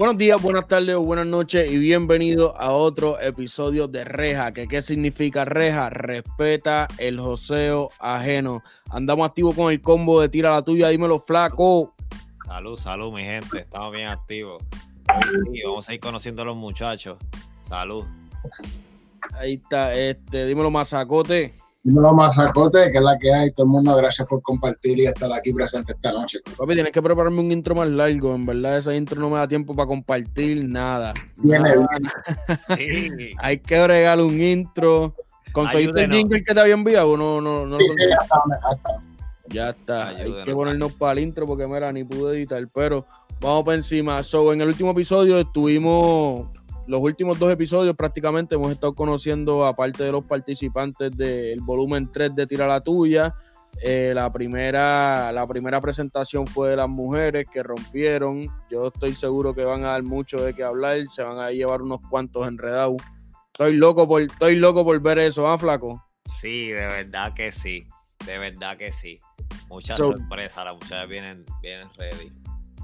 Buenos días, buenas tardes o buenas noches y bienvenido a otro episodio de Reja. ¿Que ¿Qué significa Reja? Respeta el joseo ajeno. Andamos activos con el combo de Tira la Tuya, dímelo flaco. Salud, salud, mi gente. Estamos bien activos. vamos a ir conociendo a los muchachos. Salud. Ahí está, este, dímelo mazacote. Dímelo mazacote, que es la que hay. Todo el mundo, gracias por compartir y estar aquí presente esta noche. Papi, tienes que prepararme un intro más largo. En verdad, ese intro no me da tiempo para compartir nada. Viene Sí. Hay que agregarle un intro. ¿Conseguiste el jingle que te había enviado? No, no, no sí, sí, ya está, ya está. Ya está. Hay que ponernos para el intro porque, mira, ni pude editar. Pero vamos para encima. So, en el último episodio estuvimos los últimos dos episodios prácticamente hemos estado conociendo, aparte de los participantes del volumen 3 de Tira la Tuya, eh, la, primera, la primera presentación fue de las mujeres que rompieron. Yo estoy seguro que van a dar mucho de qué hablar, se van a llevar unos cuantos enredados. Estoy loco por, estoy loco por ver eso, ¿ah, flaco? Sí, de verdad que sí, de verdad que sí. Muchas sorpresas, las muchachas vienen, vienen ready.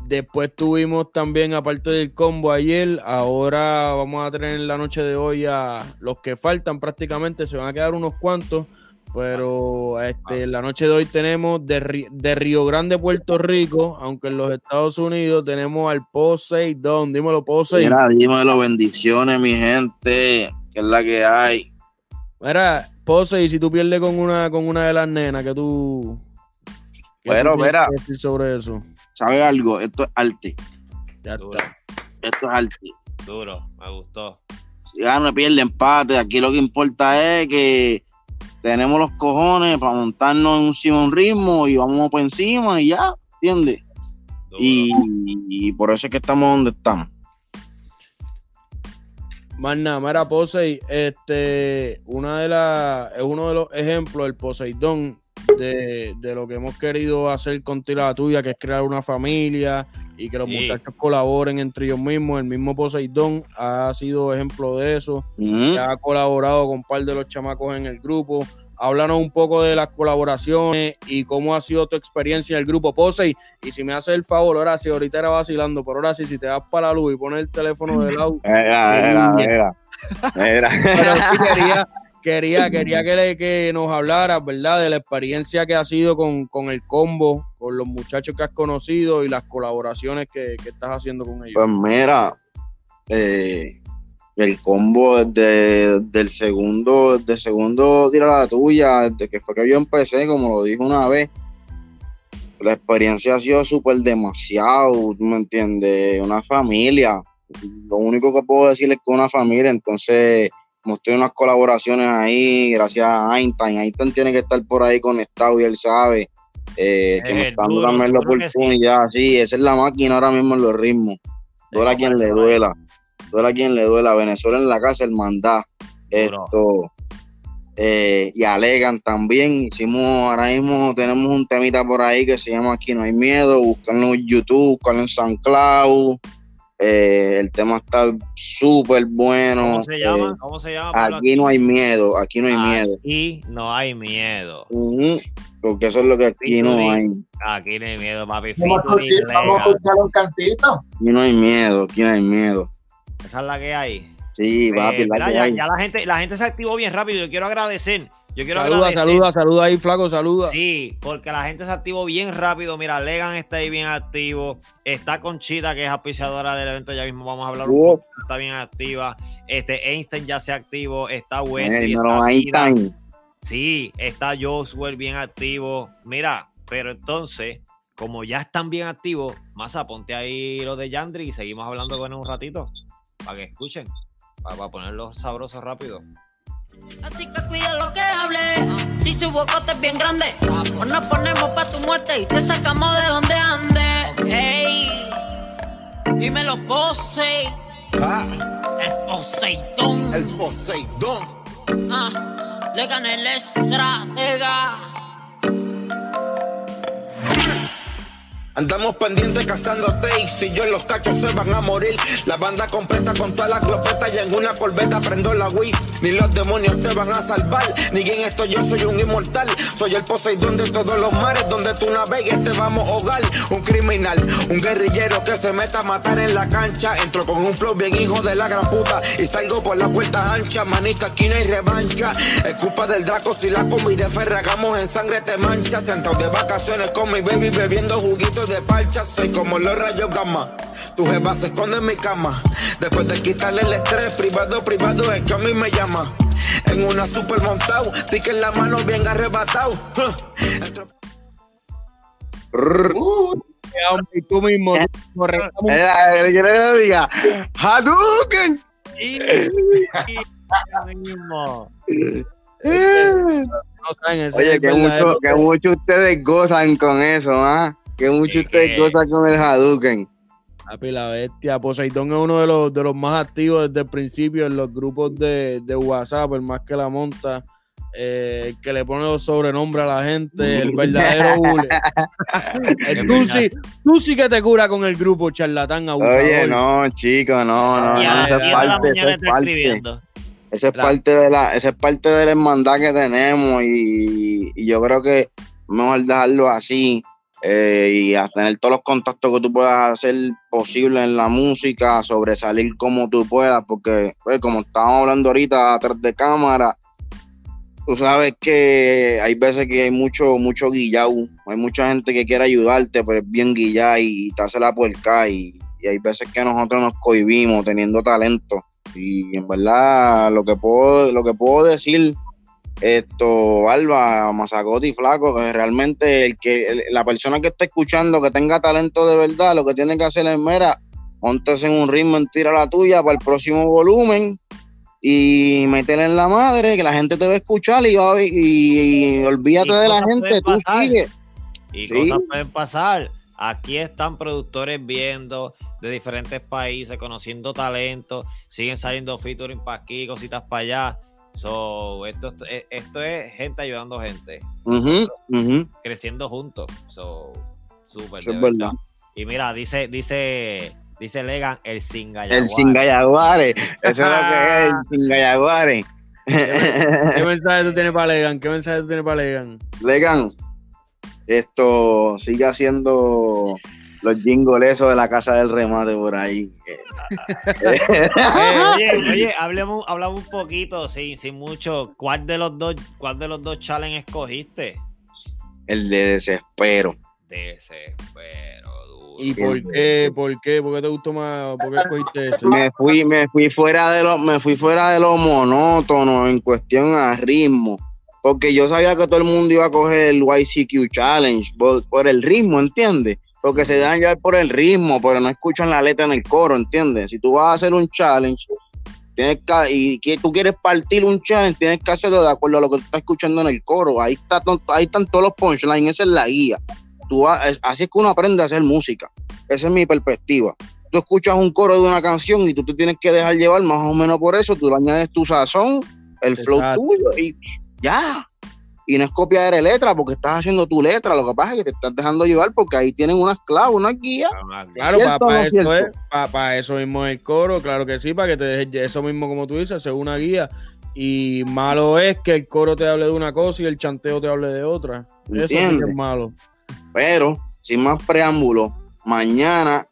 Después tuvimos también, aparte del combo ayer, ahora vamos a tener en la noche de hoy a los que faltan prácticamente, se van a quedar unos cuantos, pero este, en la noche de hoy tenemos de, de, Río Grande, Puerto Rico, aunque en los Estados Unidos tenemos al Poseidon, dímelo Poseidon. Mira, dímelo, bendiciones mi gente, que es la que hay. Mira, Poseidon, si tú pierdes con una, con una de las nenas, que tú... Pero, mira. sobre eso? ¿Sabe algo? Esto es arte. Ya está. Esto es arte. Duro, me gustó. Si gana, pierde, empate. Aquí lo que importa es que tenemos los cojones para montarnos en un, ritmo y vamos por encima y ya, ¿entiendes? Y, por eso es que estamos donde estamos. Más nada, mira, Posey, este, una de las, es uno de los ejemplos, el Poseidón, de, lo que hemos querido hacer con Tira Tuya, que es crear una familia y que los muchachos colaboren entre ellos mismos. El mismo Poseidón ha sido ejemplo de eso. ha colaborado con un par de los chamacos en el grupo. Háblanos un poco de las colaboraciones y cómo ha sido tu experiencia en el grupo Posey. Y si me haces el favor, ahora sí, ahorita era vacilando, pero ahora sí, si te das para la luz y pones el teléfono de lado. Era, era, era. quería, quería, quería que, le, que nos hablaras, ¿verdad? De la experiencia que ha sido con, el combo, con los muchachos que has conocido y las colaboraciones que, estás haciendo con ellos. Pues mira, eh, el combo desde del segundo, del segundo tira la tuya, desde que fue que yo empecé, como lo dije una vez, la experiencia ha sido súper demasiado, ¿tú me entiendes? Una familia. Lo único que puedo decir es que una familia, entonces mostré unas colaboraciones ahí, gracias a Einstein. Einstein tiene que estar por ahí conectado y él sabe eh, que me está dando también la oportunidad. Sí. esa es la máquina ahora mismo en los ritmos. Duela a quien le duela. Duela a quien le duela. Venezuela en la casa, el mandá. Esto. Eh, y alegan también. Hicimos, ahora mismo tenemos un temita por ahí que se llama Aquí no hay miedo. Buscarlo en YouTube, buscarlo en San Cloud. Eh, el tema está súper bueno. ¿Cómo se llama? Eh, ¿Cómo se llama? Aquí, no hay miedo, aquí no hay miedo. Aquí no hay miedo. porque eso es lo que aquí no hay. Aquí no hay miedo, papi. Vamos, a escuchar un cantito. Aquí no hay miedo, aquí no hay miedo. Esa es la que hay. Sí, papi, la ya, ya, la gente, la gente se activó bien rápido. Yo quiero agradecer yo quiero saluda, saluda, saluda ahí, flaco, saluda. Sí, porque la gente se activó bien rápido. Mira, Legan está ahí bien activo. Está Conchita, que es auspiciadora del evento, ya mismo vamos a hablar un poco. Está bien activa. Este Einstein ya se activo. Está Wesley. está Sí, está Josuel bien activo. Mira, pero entonces, como ya están bien activos, más ponte ahí lo de Yandri y seguimos hablando con él un ratito. Para que escuchen. Para, para ponerlo sabroso rápido. Así que cuida lo que hable. Si su bocote es bien grande, o nos ponemos pa' tu muerte y te sacamos de donde ande. Hey, dime los pose. Ah. El Poseidón. El Poseidón. Ah, le gané el estratega. Andamos pendientes cazando takes. Si yo los cachos se van a morir. La banda completa con todas las glopetas y en una corbeta prendo la Wii. Ni los demonios te van a salvar. Ni quien estoy yo, soy un inmortal. Soy el Poseidón de todos los mares. Donde tú navegues te vamos a hogar. Un criminal, un guerrillero que se meta a matar en la cancha. Entro con un flow bien hijo de la gran puta. Y salgo por la puerta ancha. Manita, esquina y revancha. Es culpa del Draco si la combi de ferragamos en sangre te mancha. Sentado de vacaciones con mi baby bebiendo de parcha. Soy como los rayos gamma. Tu jeva se esconde en mi cama. Después de quitarle el estrés, privado, privado, es que a mí me llama. En una super montado, tique en la mano bien arrebatado. Entro- Y tú mismo, que le diga, Hadouken. Sí, mismo. no saben, ese es Oye, que mucho, que mucho ustedes gozan con eso, ¿ah? Que mucho que- gozan con el Hadouken. Papi, la bestia. Poseidón es uno de los, de los más activos desde el principio en los grupos de, de WhatsApp, el más que la monta, eh, el que le pone los sobrenombres a la gente, el verdadero hule. Eh, tú, sí, tú sí que te cura con el grupo, charlatán abusador. Oye, no, chicos, no, no, Y no, a eso las 10 es de la parte, eso mañana es está parte. escribiendo. Esa es Claro. parte de la, esa es parte de la hermandad que tenemos y, y yo creo que mejor dejarlo así eh, y a tener todos los contactos que tú puedas hacer posible en la música, sobresalir como tú puedas, porque pues, como estábamos hablando ahorita atrás de cámara, tú sabes que hay veces que hay mucho, mucho guillao, hay mucha gente que quiere ayudarte, pero es bien guillá y te hace la puerca y, y hay veces que nosotros nos cohibimos teniendo talento. Y en verdad lo que puedo lo que puedo decir esto Alba Mazacote y Flaco que realmente el que el- la persona que está escuchando que tenga talento de verdad lo que tiene que hacer es mera montes en un ritmo en tira la tuya para el próximo volumen y meterle en la madre que la gente te va a escuchar y, va- y, y olvídate Y de la gente tú pasar. sigue Y Sí. cosas pueden pasar. Aquí están productores viendo de diferentes países, conociendo talento, siguen saliendo featuring para aquí, cositas para allá. So, esto, eh, esto es gente ayudando gente, creciendo juntos. So, súper. Es verdad. Y mira, dice, dice, dice Legan, el singa el Singayaguare eso es lo que es el Singayaguare ¿Qué mensaje tú tienes para Legan? ¿Qué mensaje tú tienes para Legan? Legan, esto sigue haciendo los jingles esos de la casa del remate por ahí. oye, oye, hablemos, hablamos un poquito, sin, sin mucho. ¿Cuál de los dos, cuál de los dos challenges escogiste? El de desespero. Desespero, duro. ¿Y por qué? ¿Por qué? ¿Por qué te gustó más? ¿Por qué escogiste ese? Me fui, me fui fuera de lo, me fui fuera de lo monótono en cuestión a ritmo. Porque yo sabía que todo el mundo iba a coger el YCQ Challenge por, por el ritmo, ¿entiendes? Porque se dan ya por el ritmo, pero no escuchan la letra en el coro, ¿entiendes? Si tú vas a hacer un challenge, tienes que, y que tú quieres partir un challenge, tienes que hacerlo de acuerdo a lo que tú estás escuchando en el coro. Ahí, está, ahí están todos los punchlines, esa es la guía. Tú vas- así es que uno aprende a hacer música. Esa es mi perspectiva. Tú escuchas un coro de una canción y tú te tienes que dejar llevar más o menos por eso. Tú le añades tu sazón, el flow tuyo y ya. Y no es copiar de letra porque estás haciendo tu letra. Lo que pasa es que te estás dejando llevar porque ahí tienen unas claves, unas guías. Claro, ¿Cierto para, o no eso es, cierto? para, eso mismo es el coro, claro que sí, para que te dejes eso mismo como tú dices, según una guía. Y malo es que el coro te hable de una cosa y el chanteo te hable de otra. Eso sí que ¿Entiendes? es malo. Pero, sin más preámbulos, mañana,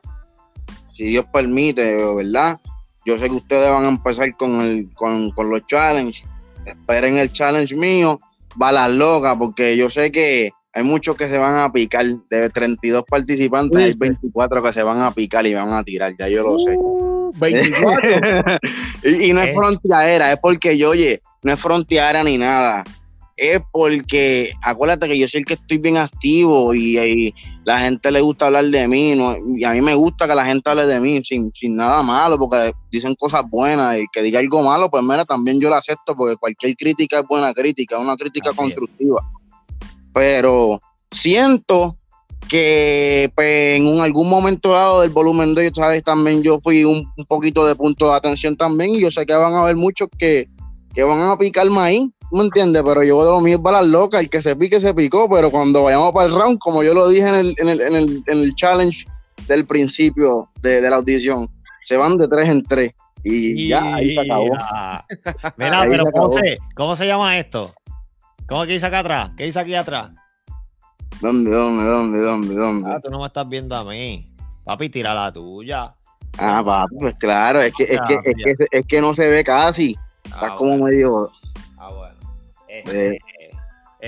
si Dios permite, ¿verdad? Yo sé que ustedes van a empezar con, el, con, con los challenges. Esperen el challenge mío, balas locas, porque yo sé que hay muchos que se van a picar. De 32 participantes, hay ¿Viste? 24 que se van a picar y van a tirar, ya yo lo sé. Uh, 24. y, y no es Eh. fronteadera, es porque yo, oye, no es fronteadera ni nada. Es porque, acuérdate que yo soy el que estoy bien activo y, y la gente le gusta hablar de mí. ¿no? Y a mí me gusta que la gente hable de mí sin, sin nada malo, porque dicen cosas buenas y que diga algo malo, pues mira, también yo lo acepto, porque cualquier crítica es buena crítica, una crítica Así es. constructiva. Pero siento que pues, en un, algún momento dado del volumen 2, ¿sabes? También yo fui un, un poquito de punto de atención también y yo sé que van a haber muchos que, que van a picar maíz, ¿tú me entiendes? Pero yo de lo mío es balas locas, el que se pique se picó, pero cuando vayamos para el round, como yo lo dije en el, en el, en el, en el challenge del principio de, de la audición, se van de tres en tres. Y ya, ahí se acabó. Mira, Ahí pero se ¿cómo acabó. se, ¿cómo se llama esto? ¿Cómo que dice acá atrás? ¿Qué dice aquí atrás? ¿Dónde, dónde, dónde, dónde, dónde? Ah, tú no me estás viendo a mí. Papi, tira la tuya. Ah, papi, pues claro, es que, es que, es que, es que no se ve casi. Está Ah, como medio. Bueno. Este,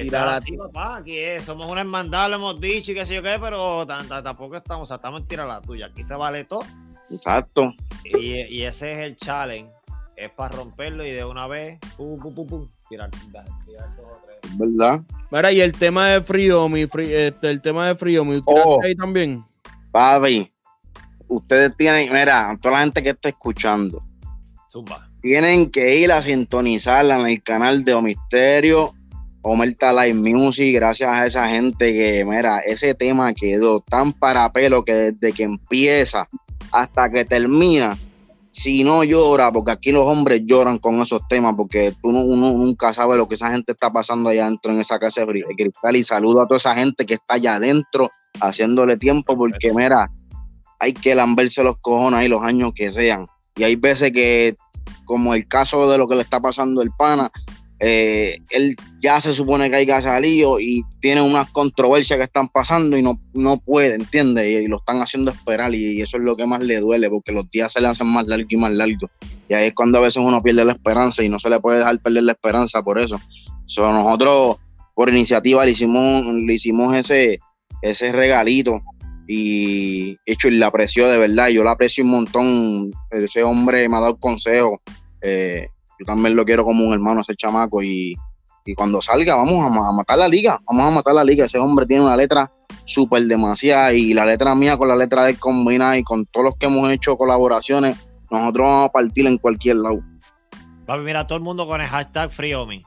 Tira está la así, papá, aquí es, somos una hermandad, lo hemos dicho y qué sé yo qué, pero tampoco estamos, o sea, estamos en tira la tuya. Aquí se vale todo. Exacto. Y, y ese es el challenge. Es para romperlo y de una vez, pum, pum, pum, pum, tirar, tirar dos o tres. es ¿Verdad? Mira, y el tema de frío, mi este, el tema de frío, mi Oh. ahí también. Papi, ustedes tienen, mira, toda la gente que está escuchando, Zumba. Tienen que ir a sintonizarla en el canal de Omisterio, Omerta Live Music, gracias a esa gente que, mira, ese tema quedó tan para pelo que desde que empieza hasta que termina, si no llora, porque aquí los hombres lloran con esos temas, porque tú no- uno nunca sabe lo que esa gente está pasando allá adentro en esa casa de cristal, y saludo a toda esa gente que está allá adentro haciéndole tiempo, porque mira, hay que lamberse los cojones ahí los años que sean. Y hay veces que, como el caso de lo que le está pasando el pana, eh, él ya se supone que haya salido y tiene unas controversias que están pasando y no, no puede, ¿entiendes? Y, y lo están haciendo esperar y, eso es lo que más le duele porque los días se le hacen más largos y más largos. Y ahí es cuando a veces uno pierde la esperanza y no se le puede dejar perder la esperanza por eso. So, nosotros, por iniciativa, le hicimos, le hicimos ese, ese regalito y hecho y la apreció de verdad, yo la aprecio un montón, ese hombre me ha dado consejos, eh, yo también lo quiero como un hermano ese chamaco y, y cuando salga vamos a, ma- a matar la liga, vamos a matar la liga, ese hombre tiene una letra súper demasiada y la letra mía con la letra de él combinada y con todos los que hemos hecho colaboraciones, nosotros vamos a partir en cualquier lado. Papi, mira, todo el mundo con el hashtag FreeOmi.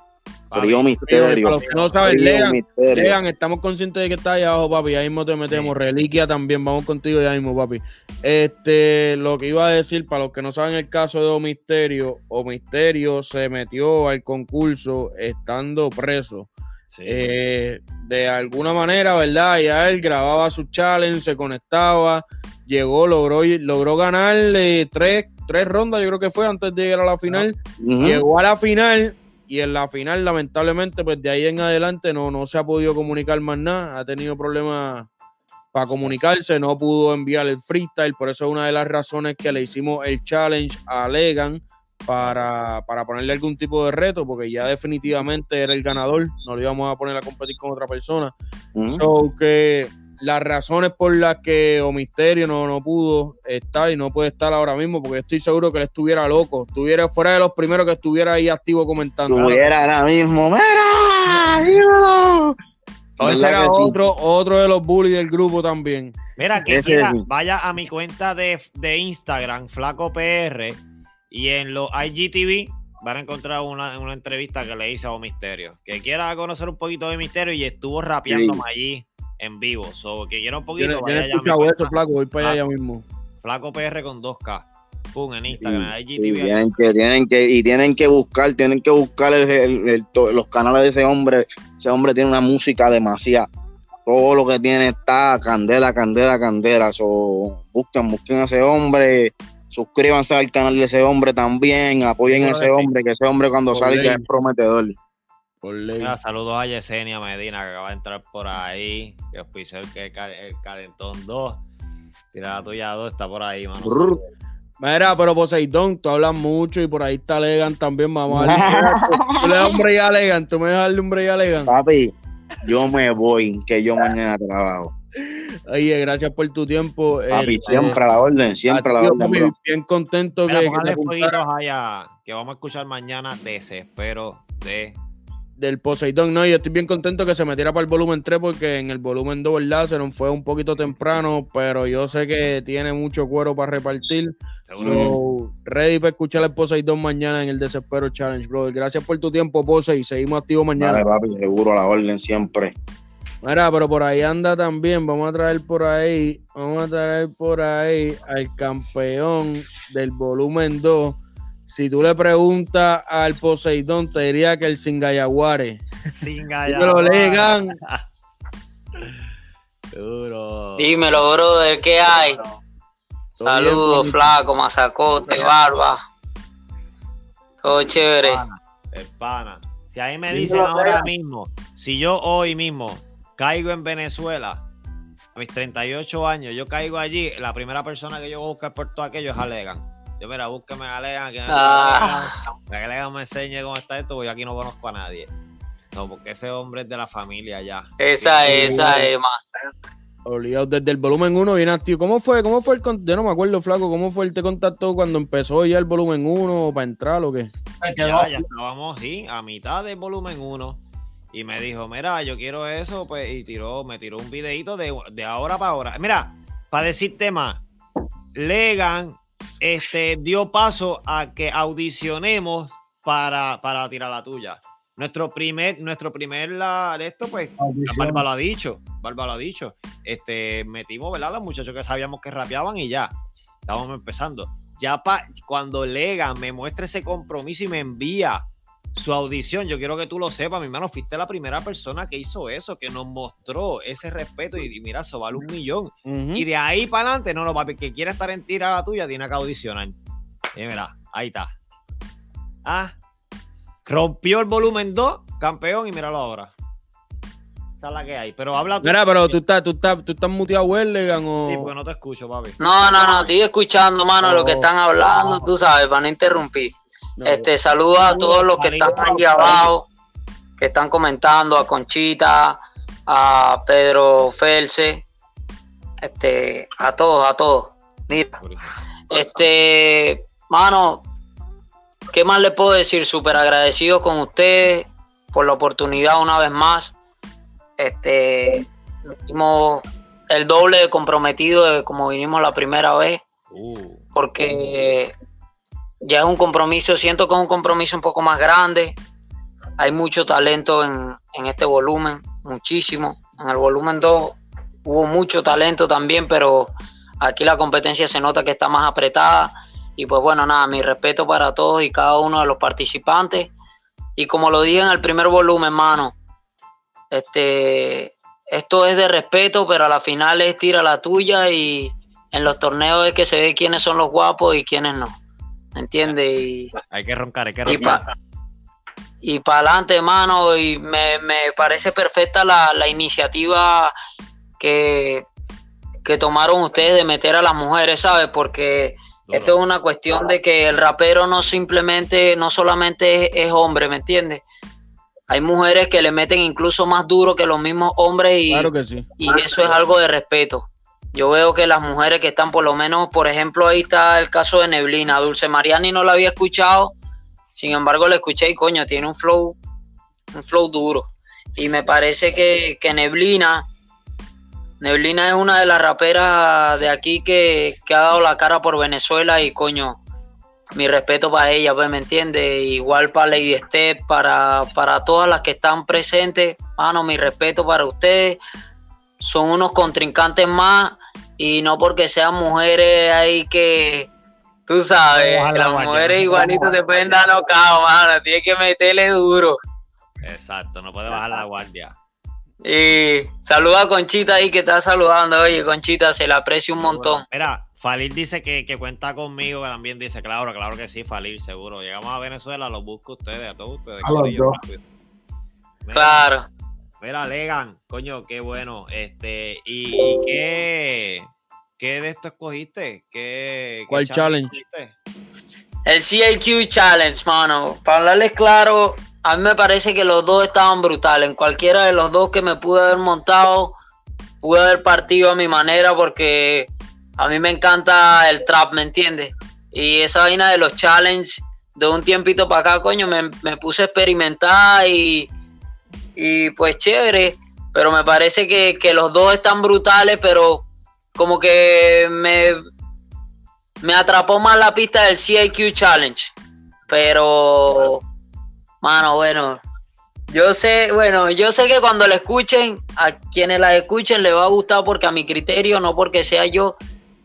Frío Para misterio. los que no saben, lean, misterio. lean, estamos conscientes de que está ahí abajo, papi. Ahí mismo te metemos. Reliquia también, vamos contigo ya mismo, papi. Este, lo que iba a decir, para los que no saben el caso de Omisterio, Omisterio se metió al concurso estando preso. Sí. Eh, de alguna manera, ¿verdad? Ya él grababa su challenge, se conectaba, llegó, logró, logró ganar eh, tres, tres rondas, yo creo que fue antes de llegar a la final. Llegó a la final y en la final, lamentablemente, pues de ahí en adelante no, no se ha podido comunicar más nada. Ha tenido problemas para comunicarse, no pudo enviar el freestyle. Por eso es una de las razones que le hicimos el challenge a Legan para, para ponerle algún tipo de reto, porque ya definitivamente era el ganador. No lo íbamos a poner a competir con otra persona. Ujú. So que las razones por las que Omisterio no, no pudo estar y no puede estar ahora mismo, porque estoy seguro que él estuviera loco, estuviera fuera de los primeros que estuviera ahí activo comentando. Tuviera ahora mismo, ¡mira! dímelo". Ese ¿Verdad era otro, otro de los bullies del grupo también. Mira, que quiera, vaya a mi cuenta de, de Instagram, Flaco PR, y en los IGTV van a encontrar una, una entrevista que le hice a Misterio. Que quiera conocer un poquito de Misterio y estuvo rapeándome allí en vivo. So, que quiera un Yo, poquito, yo no vaya allá mi eso, flaco, voy para allá Ah. ya mismo. Flaco PR con 2K. Pum, en Instagram, Sí, IGTV. ahí. tienen que, tienen que, y tienen que buscar, tienen que buscar el- el- el- to- los canales de ese hombre. Ese hombre tiene una música demasiada. Todo lo que tiene está candela, candela, candela. So, busquen, busquen a ese hombre, suscríbanse al canal de ese hombre también, apoyen a ese hombre, que ese hombre cuando salga ley. es prometedor. Mira, saludos a Yesenia Medina que acaba de entrar por ahí. Que el, que el Calentón 2. Tira la tuya 2, está por ahí, mano. Brr. Mira, pero Poseidón, tú hablas mucho y por ahí está Legan también, darle. tú le das un break a Legan, tú me das un break a Legan. Papi, yo me voy, que yo mañana trabajo. Oye, gracias por tu tiempo. Papi, Este, siempre a la orden, siempre a la tío, orden, papi, bro. bien contento Mira, que, te que vamos a escuchar mañana Desespero de... del Poseidón. No, yo estoy bien contento que se metiera para el volumen 3 porque en el volumen 2, ¿verdad? Se nos fue un poquito temprano, pero yo sé que tiene mucho cuero para repartir. So, ready para escuchar el Poseidón mañana en el Desespero Challenge, brother. Gracias por tu tiempo, Pose, y seguimos activos mañana. Dale, papi, seguro a la orden siempre. Mira, pero por ahí anda también. Vamos a traer por ahí, vamos a traer por ahí al campeón del volumen 2. Si tú le preguntas al Poseidón, te diría que el Singayaguare. Sin Dímelo, Legan. Duro. Dímelo, brother, ¿qué hay? Saludos, bien, flaco, mazacote, barba. Todo chévere. El pana. Si a mí me dicen ahora mismo, si yo hoy mismo caigo en Venezuela, a mis 38 años, yo caigo allí, la primera persona que yo voy a buscar por todo aquello es Alegan. Yo, mira, búsqueme a Alegan, que, Ah. que me enseñe cómo está esto, porque yo aquí no conozco a nadie. No, porque ese hombre es de la familia ya. Esa es, esa es, man. Obligado desde el volumen 1 bien activo. ¿Cómo fue? ¿Cómo fue el Yo no me acuerdo, flaco. ¿Cómo fue el te contactó cuando empezó ya el volumen 1 para entrar o qué? Ya estábamos, sí, a mitad del volumen 1. Y me dijo, mira, yo quiero eso, pues, y tiró, me tiró un videito de, de ahora para ahora. Mira, para decirte más, Legan este, dio paso a que audicionemos para, para tirar la tuya. Nuestro primer, nuestro primer la, esto, pues. Barba lo ha dicho, Barba lo ha dicho. Este, metimos, ¿verdad? Los muchachos que sabíamos que rapeaban y ya. Estábamos empezando. Ya pa, cuando Legan me muestra ese compromiso y me envía su audición, yo quiero que tú lo sepas, mi hermano, fuiste la primera persona que hizo eso, que nos mostró ese respeto y, y mira, eso vale un millón. Y de ahí para adelante, no, no, papi, que quiera estar en tira la tuya, tiene que audicionar. Y mira, ahí está. Ah, rompió el volumen 2, campeón, y míralo ahora. Esa es la que hay. Pero habla tú. Mira, pero tú estás, tú estás, tú estás muteado, Wellegan, o. Sí, porque no te escucho, papi. No, no, no, estoy escuchando, mano, lo que Oh. están hablando, tú sabes, para no interrumpir. No, Este, saludos a todos los que están aquí abajo, que están comentando, a Conchita, a Pedro Felce, este, a todos, a todos. Mira, este, mano, ¿qué más le puedo decir? Súper agradecido con ustedes por la oportunidad una vez más. Este, dimos el doble de comprometido de como vinimos la primera vez Uh, porque ya es un compromiso, siento que es un compromiso un poco más grande. Hay mucho talento en, en este volumen, muchísimo. En el volumen 2 hubo mucho talento también, pero aquí la competencia se nota que está más apretada. Y pues bueno, nada, mi respeto para todos y cada uno de los participantes. Y como lo dije en el primer volumen, mano, este, esto es de respeto, pero a la final es tira la tuya y en los torneos es que se ve quiénes son los guapos y quiénes no. ¿Me entiendes? Y, hay que roncar, hay que y roncar. y para adelante, hermano, y me, me parece perfecta la, la iniciativa que, que tomaron ustedes de meter a las mujeres, ¿sabes? Porque esto es una cuestión de que el rapero no simplemente, no solamente es, es hombre, ¿me entiendes? Hay mujeres que le meten incluso más duro que los mismos hombres y, Claro que sí. y eso es algo de respeto. Yo veo que las mujeres que están, por lo menos, por ejemplo, ahí está el caso de Neblina. Dulce Mariani no la había escuchado, sin embargo, la escuché y coño, tiene un flow, un flow duro. Y me parece que, que Neblina, Neblina es una de las raperas de aquí que, que ha dado la cara por Venezuela y coño, mi respeto para ella, pues, ¿me entiendes? Igual para Lady Step, para, para todas las que están presentes, mano, mi respeto para ustedes son unos contrincantes más y no porque sean mujeres ahí que tú sabes, las mujeres ¿no? igualito te pueden dar nocao, mano, tienes que meterle duro. Exacto, no puede bajar la guardia. Y saluda a Conchita ahí que está saludando, oye, Conchita, se la aprecio un montón. Mira, Falil dice que, que cuenta conmigo, que también dice, claro, claro que sí, Falil, seguro. Llegamos a Venezuela, los busco a ustedes, a todos ustedes. A los corillo, dos. rápido. Mira, Claro. Mira, Legan, coño, qué bueno. Este, ¿y, y qué, qué de esto escogiste? ¿Qué, qué ¿Cuál challenge? El CIQ Challenge, mano. Para hablarles claro, a mí me parece que los dos estaban brutales. En cualquiera de los dos que me pude haber montado, pude haber partido a mi manera porque a mí me encanta el trap, ¿me entiendes? Y esa vaina de los challenges, de un tiempito para acá, coño, me, me puse a experimentar y, y pues chévere. Pero me parece que, que los dos están brutales, pero como que me, me atrapó más la pista del CIQ Challenge. Pero, mano, bueno, yo sé, bueno, yo sé que cuando la escuchen, a quienes la escuchen les va a gustar porque a mi criterio, no porque sea yo,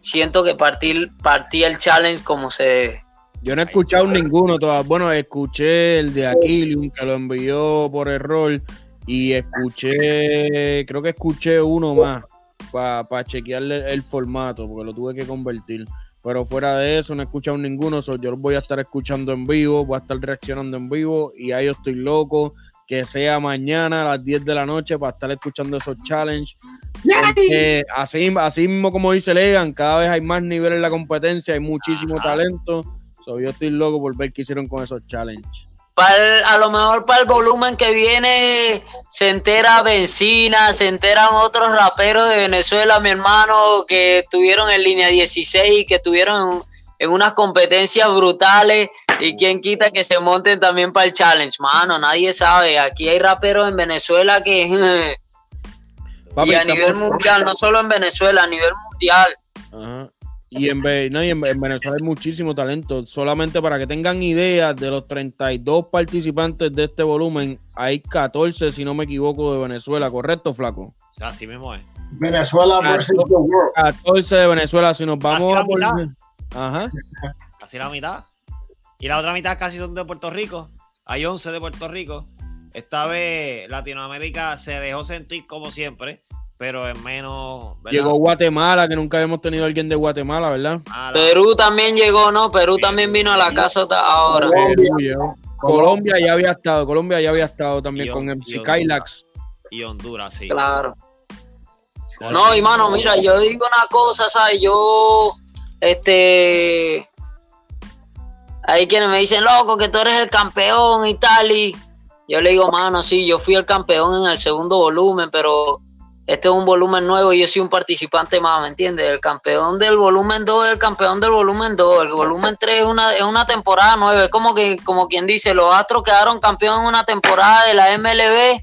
siento que partí, partí el challenge como se. Yo no he escuchado ninguno todavía. Bueno, escuché el de Aquilium que lo envió por error y escuché, creo que escuché uno más para chequearle el formato porque lo tuve que convertir. Pero fuera de eso, no he escuchado ninguno. So, yo lo voy a estar escuchando en vivo, voy a estar reaccionando en vivo y ahí yo estoy loco. Que sea mañana a las 10 de la noche para estar escuchando esos challenges. así, así mismo como dice Legan, cada vez hay más nivel en la competencia, hay muchísimo talento. So, yo estoy loco por ver qué hicieron con esos challenges a lo mejor para el volumen que viene se entera Benzina, se enteran otros raperos de Venezuela, mi hermano, que estuvieron en línea 16 y que estuvieron en, unas competencias brutales y quien quita que se monten también para el challenge, mano, nadie sabe, aquí hay raperos en Venezuela que... y a nivel mundial, no solo en Venezuela, a nivel mundial. Ajá. Y en, Venezuela hay muchísimo talento. Solamente para que tengan idea, de los 32 participantes de este volumen, hay 14, si no me equivoco, de Venezuela. ¿Correcto, Flaco? Así mismo es. Venezuela versus the world. 14 de Venezuela, si nos vamos a por... Ajá. Casi la mitad. Y la otra mitad casi son de Puerto Rico. Hay 11 de Puerto Rico. Esta vez Latinoamérica se dejó sentir como siempre pero es menos. Llegó Guatemala, que nunca habíamos tenido alguien de Guatemala, ¿verdad? Perú también llegó, ¿no? Perú, también vino a la casa ahora. Colombia, ya había estado, Colombia ya había estado también con MC Kylax. Y Honduras, sí. Claro. No, y mano, mira, yo digo una cosa, ¿sabes? Yo, este. Hay quienes me dicen, loco, que tú eres el campeón y tal. Y yo le digo, mano, sí, yo fui el campeón en el segundo volumen, pero este es un volumen nuevo y yo soy un participante más, ¿me entiendes? El campeón del volumen 2 es el campeón del volumen 2, el volumen 3 es una, es una temporada nueva, es como, que, como quien dice, los Astros quedaron campeón en una temporada de la MLB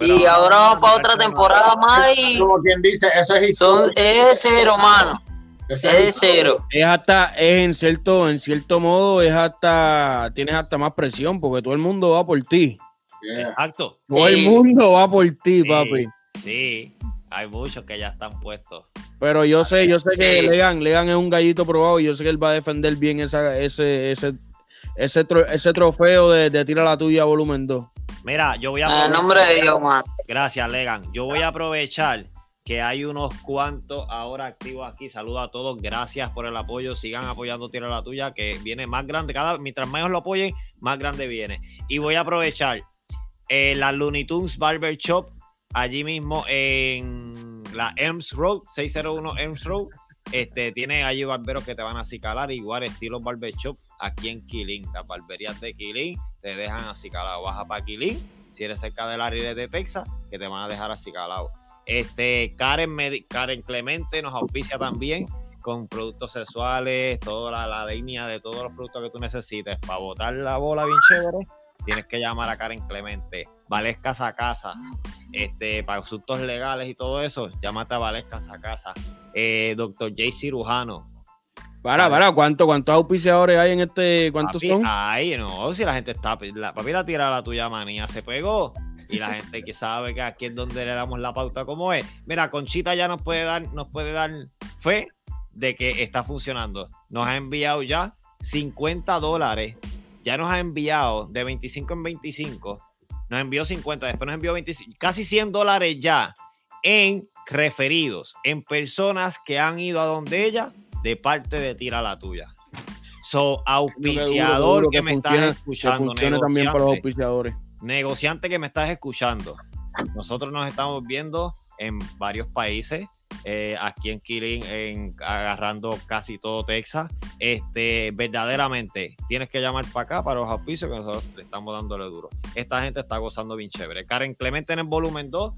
y ahora vamos para otra temporada más y... Como quien dice, eso es son, Es cero, mano. Es de cero. Es hasta, es en cierto, en cierto modo, es hasta, tienes hasta más presión porque todo el mundo va por ti. Exacto. Todo el mundo va por ti, papi. Sí, hay muchos que ya están puestos. Pero yo sé, yo sé que Legan, Legan es un gallito probado y yo sé que él va a defender bien esa, ese, ese, ese, trofeo de, de Tira la Tuya volumen 2. Mira, yo voy a... nombre de Dios, Gracias, Legan. Yo voy a aprovechar que hay unos cuantos ahora activos aquí. Saludos a todos, gracias por el apoyo. Sigan apoyando Tira la Tuya, que viene más grande. Cada, mientras más lo apoyen, más grande viene. Y voy a aprovechar eh, la Looney Tunes Barber Shop allí mismo en la Elms Road, 601 Elms Road. Este, tiene allí barberos que te van a acicalar, igual estilo barbershop aquí en Killing. Las barberías de Killing te dejan acicalado. Baja para Killing, si eres cerca del área de Texas, que te van a dejar acicalado. Este, Karen, Karen Clemente nos auspicia también con productos sexuales, toda la, la de todos los productos que tú necesites para botar la bola bien chévere tienes que llamar a Karen Clemente. Vales Casa Casa, este, para asuntos legales y todo eso, llámate a Vales Casa Casa. Eh, doctor J. Cirujano. Para, para, ¿cuánto, ¿cuántos auspiciadores hay en este? ¿Cuántos son? Ay, no, si la gente está. La, papi, la tira la tuya manía se pegó. Y la gente que sabe que aquí es donde le damos la pauta como es. Mira, Conchita ya nos puede dar, nos puede dar fe de que está funcionando. Nos ha enviado ya 50 dólares ya nos ha enviado de 25 en 25, nos envió 50, después nos envió 25, casi 100 dólares ya en referidos, en personas que han ido a donde ella de parte de Tira la Tuya. So, auspiciador que, me estás escuchando. también para los auspiciadores. Negociante que me estás escuchando. Nosotros nos estamos viendo en varios países. Eh, aquí en Killing, en, agarrando casi todo Texas. Este, verdaderamente, tienes que llamar para acá para los auspicios que nosotros le estamos dándole duro. Esta gente está gozando bien chévere. Karen Clemente en el volumen 2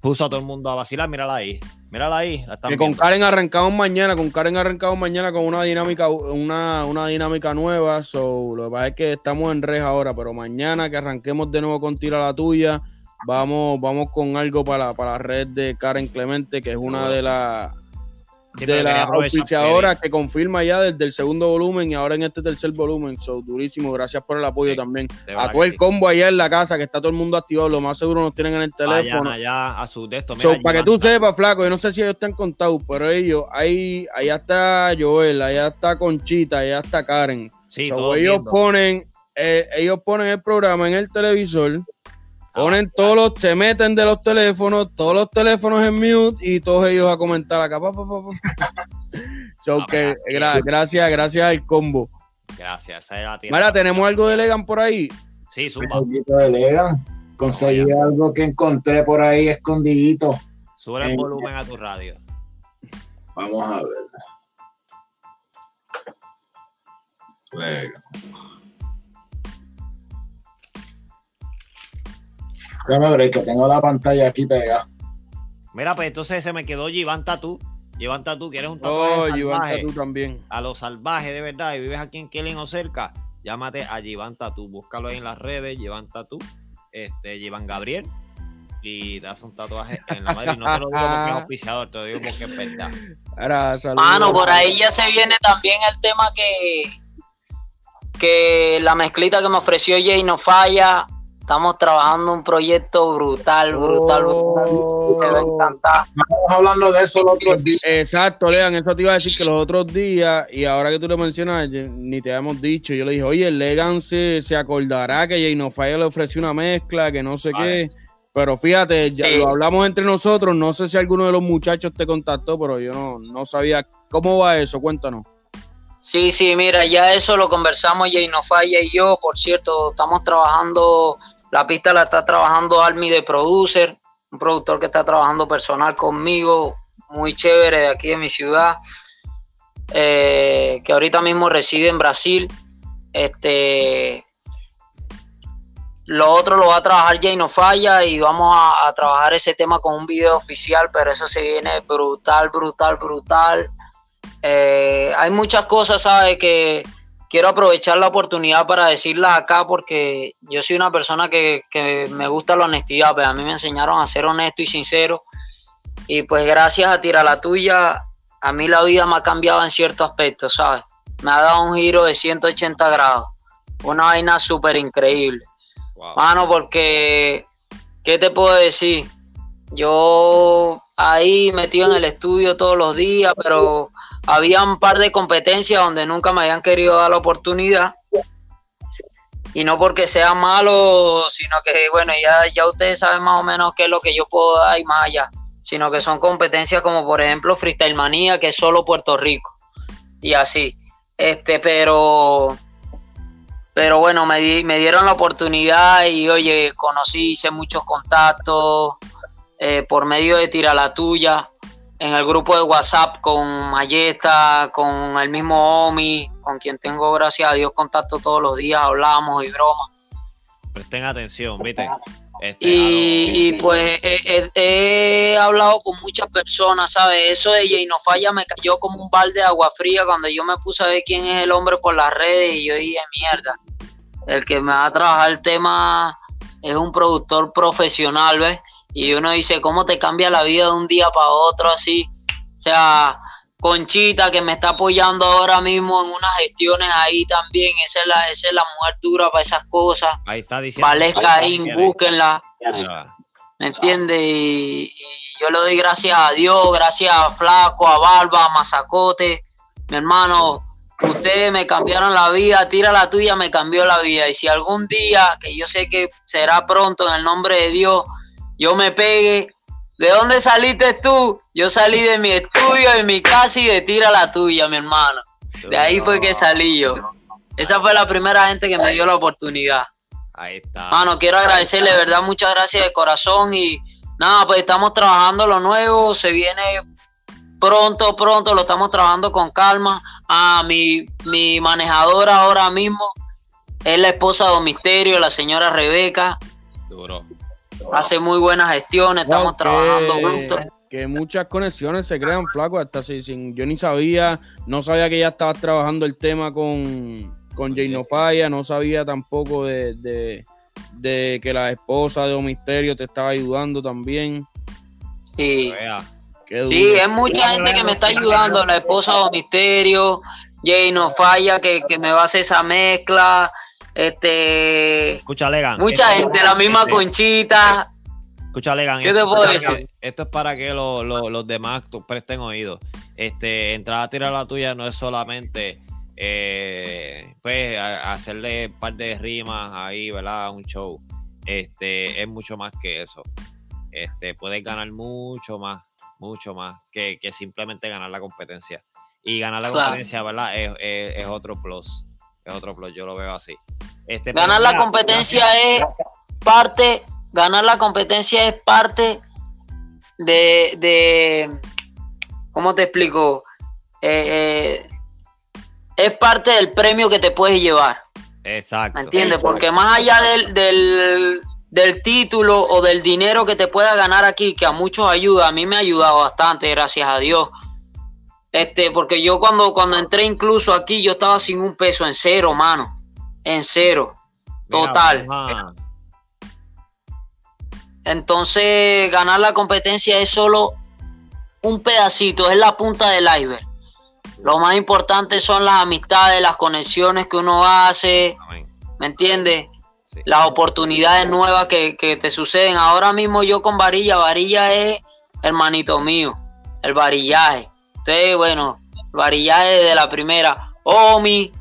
puso a todo el mundo a vacilar. Mírala ahí, mírala ahí. que con Karen arrancamos mañana, con Karen arrancamos mañana con una dinámica, una, una dinámica nueva. So, lo que pasa es que estamos en red ahora, pero mañana que arranquemos de nuevo con Tira la Tuya vamos, vamos con algo para, para la red de Karen Clemente, que es una de las de las auspiciadoras que confirma ya desde el segundo volumen y ahora en este tercer volumen. So, durísimo, gracias por el apoyo también. A todo el combo allá en la casa, que está todo el mundo activado, lo más seguro nos tienen en el teléfono. Allá a su de para que tú sepas, flaco, yo no sé si ellos están contados, pero ellos, ahí, allá está Joel, allá está Conchita, allá está Karen. Sí, So, todos ellos viendo. ponen, eh, ellos ponen el programa en el televisor, ponen todos los, se meten de los teléfonos, todos los teléfonos en mute y todos ellos a comentar acá. pa, pa, pa, pa. So Ah, que gra- gracias, gracias al combo. Gracias, esa la. Mira, tenemos algo de Legan por ahí. Sí, Un zumba. poquito de Legan. Conseguí algo que encontré por ahí escondidito. Sube el Eh, volumen a tu radio. Vamos a ver. Legan. Déjame ver que tengo la pantalla aquí pegada. Mira, pues entonces se me quedó Givan Tatú. Givan Tatú, ¿quieres un tatuaje Oh, también. a los salvajes de verdad y vives aquí en Kelly o cerca, llámate a Givan Tatú. Búscalo ahí en las redes, Givan Tatú, este, Givan Gabriel. Y te hace un tatuaje en la madre. Y no te lo digo porque es auspiciador, te lo digo porque es verdad. Ahora. Mano, por ahí ya se viene también el tema que, que la mezclita que me ofreció Jay no falla. Estamos trabajando un proyecto brutal, brutal, brutal. Oh. Me va a encantar. Estamos hablando de eso el otro día. Exacto, Legan, eso te iba a decir que los otros días, y ahora que tú lo mencionas, ni te habíamos dicho, yo le dije, oye, Legan se, se acordará que Jay No Falla le ofreció una mezcla, que no sé Vale. qué. Pero fíjate, ya Sí. lo hablamos entre nosotros, no sé si alguno de los muchachos te contactó, pero yo no, no sabía cómo va eso, cuéntanos. Sí, sí, mira, ya eso lo conversamos Jay no falla y yo. Por cierto, estamos trabajando, la pista la está trabajando Army de Producer, un productor que está trabajando personal conmigo, muy chévere de aquí de mi ciudad, eh, que ahorita mismo reside en Brasil. Este, lo otro lo va a trabajar Jay no falla y vamos a, trabajar ese tema con un video oficial, pero eso se viene brutal, brutal, brutal. Eh, hay muchas cosas, ¿sabes? Que quiero aprovechar la oportunidad para decirlas acá porque yo soy una persona que, que me gusta la honestidad, pero a mí me enseñaron a ser honesto y sincero. Y pues gracias a Tira la Tuya, a mí la vida me ha cambiado en ciertos aspectos, ¿sabes? Me ha dado un giro de 180 grados. Una vaina súper increíble. Wow. Mano, porque, ¿qué te puedo decir? Yo ahí metido en el estudio todos los días, pero había un par de competencias donde nunca me habían querido dar la oportunidad. Y no porque sea malo, sino que, bueno, ya, ya ustedes saben más o menos qué es lo que yo puedo dar y más allá. Sino que son competencias como, por ejemplo, Freestyle Manía, que es solo Puerto Rico. Y así. Este, pero pero bueno, me, me dieron la oportunidad y oye, conocí, hice muchos contactos eh, por medio de Tira la Tuya, en el grupo de WhatsApp con Mayesta, con el mismo Omi, con quien tengo, gracias a Dios, contacto todos los días, hablamos y bromas. Presten atención, ¿viste? Este, Y, y, pues he, he- he hablado con muchas personas, ¿sabes? Eso de Jay no falla me cayó como un balde de agua fría cuando yo me puse a ver quién es el hombre por las redes y yo dije, mierda, el que me va a trabajar el tema es un productor profesional, ¿ves? Y uno dice, ¿cómo te cambia la vida de un día para otro así? O sea, Conchita que me está apoyando ahora mismo en unas gestiones ahí también, esa es la, esa es la mujer dura para esas cosas. ahí está diciendo. Vales Caín, búsquenla. ¿Me entiendes? Y, y yo le doy gracias a Dios, gracias a Flaco, a Barba, a Mazacote. Mi hermano, ustedes me cambiaron la vida, tira la tuya, me cambió la vida. Y si algún día, que yo sé que será pronto en el nombre de Dios, yo me pegue, ¿de dónde saliste tú? Yo salí de mi estudio, de mi casa y de tira la tuya, mi hermano. De ahí fue que salí yo. Esa fue la primera gente que me dio la oportunidad. Ahí está. Mano, quiero agradecerle, de verdad, muchas gracias de corazón y nada, pues estamos trabajando lo nuevo, se viene pronto, pronto, lo estamos trabajando con calma. Ah, mi, mi manejadora ahora mismo es la esposa de Don Misterio, la señora Rebeca, Duro. Hace muy buenas gestiones, estamos Wow, trabajando que- juntos. Que muchas conexiones se crean, flaco, hasta si, sin, yo ni sabía, no sabía que ya estabas trabajando el tema con, con Jay No Falla, no sabía tampoco de, de, de que la esposa de Misterio te estaba ayudando también. Duro. Sí, es mucha gente que me está ayudando, la esposa de Misterio, Jay no falla, que, que me va a hacer esa mezcla, este, Escucha, Legan. mucha gente, la misma este, Conchita. Escucha, Legan. ¿Qué te esto- puedo decir? Esto es para que lo- lo- los demás presten oído. Este, entrar a tirar la tuya no es solamente eh, pues a- hacerle un par de rimas ahí, ¿verdad? Un show. Este, es mucho más que eso. Este, puedes ganar mucho más, mucho más que, que simplemente ganar la competencia. Y ganar la Claro. competencia, ¿verdad? Es, es- es otro plus. Es otro plus, yo lo veo así. Este, pero Ganar la mira, competencia es parte, ganar la competencia es parte de, de ¿cómo te explico? Eh, eh, es parte del premio que te puedes llevar, Exacto. ¿me entiendes? Porque más allá del, del, del título o del dinero que te pueda ganar aquí, que a muchos ayuda, a mí me ha ayudado bastante, gracias a Dios. Este, porque yo cuando, cuando entré incluso aquí, yo estaba sin un peso en cero, mano. En cero. Total. Entonces, ganar la competencia es solo un pedacito, es la punta del iceberg. Lo más importante son las amistades, las conexiones que uno hace, Amén. ¿me entiendes? Sí. Las oportunidades nuevas que, que te suceden. Ahora mismo yo con Varilla, Varilla es hermanito mío, el varillaje. Entonces, bueno, varillaje de la primera. Omi,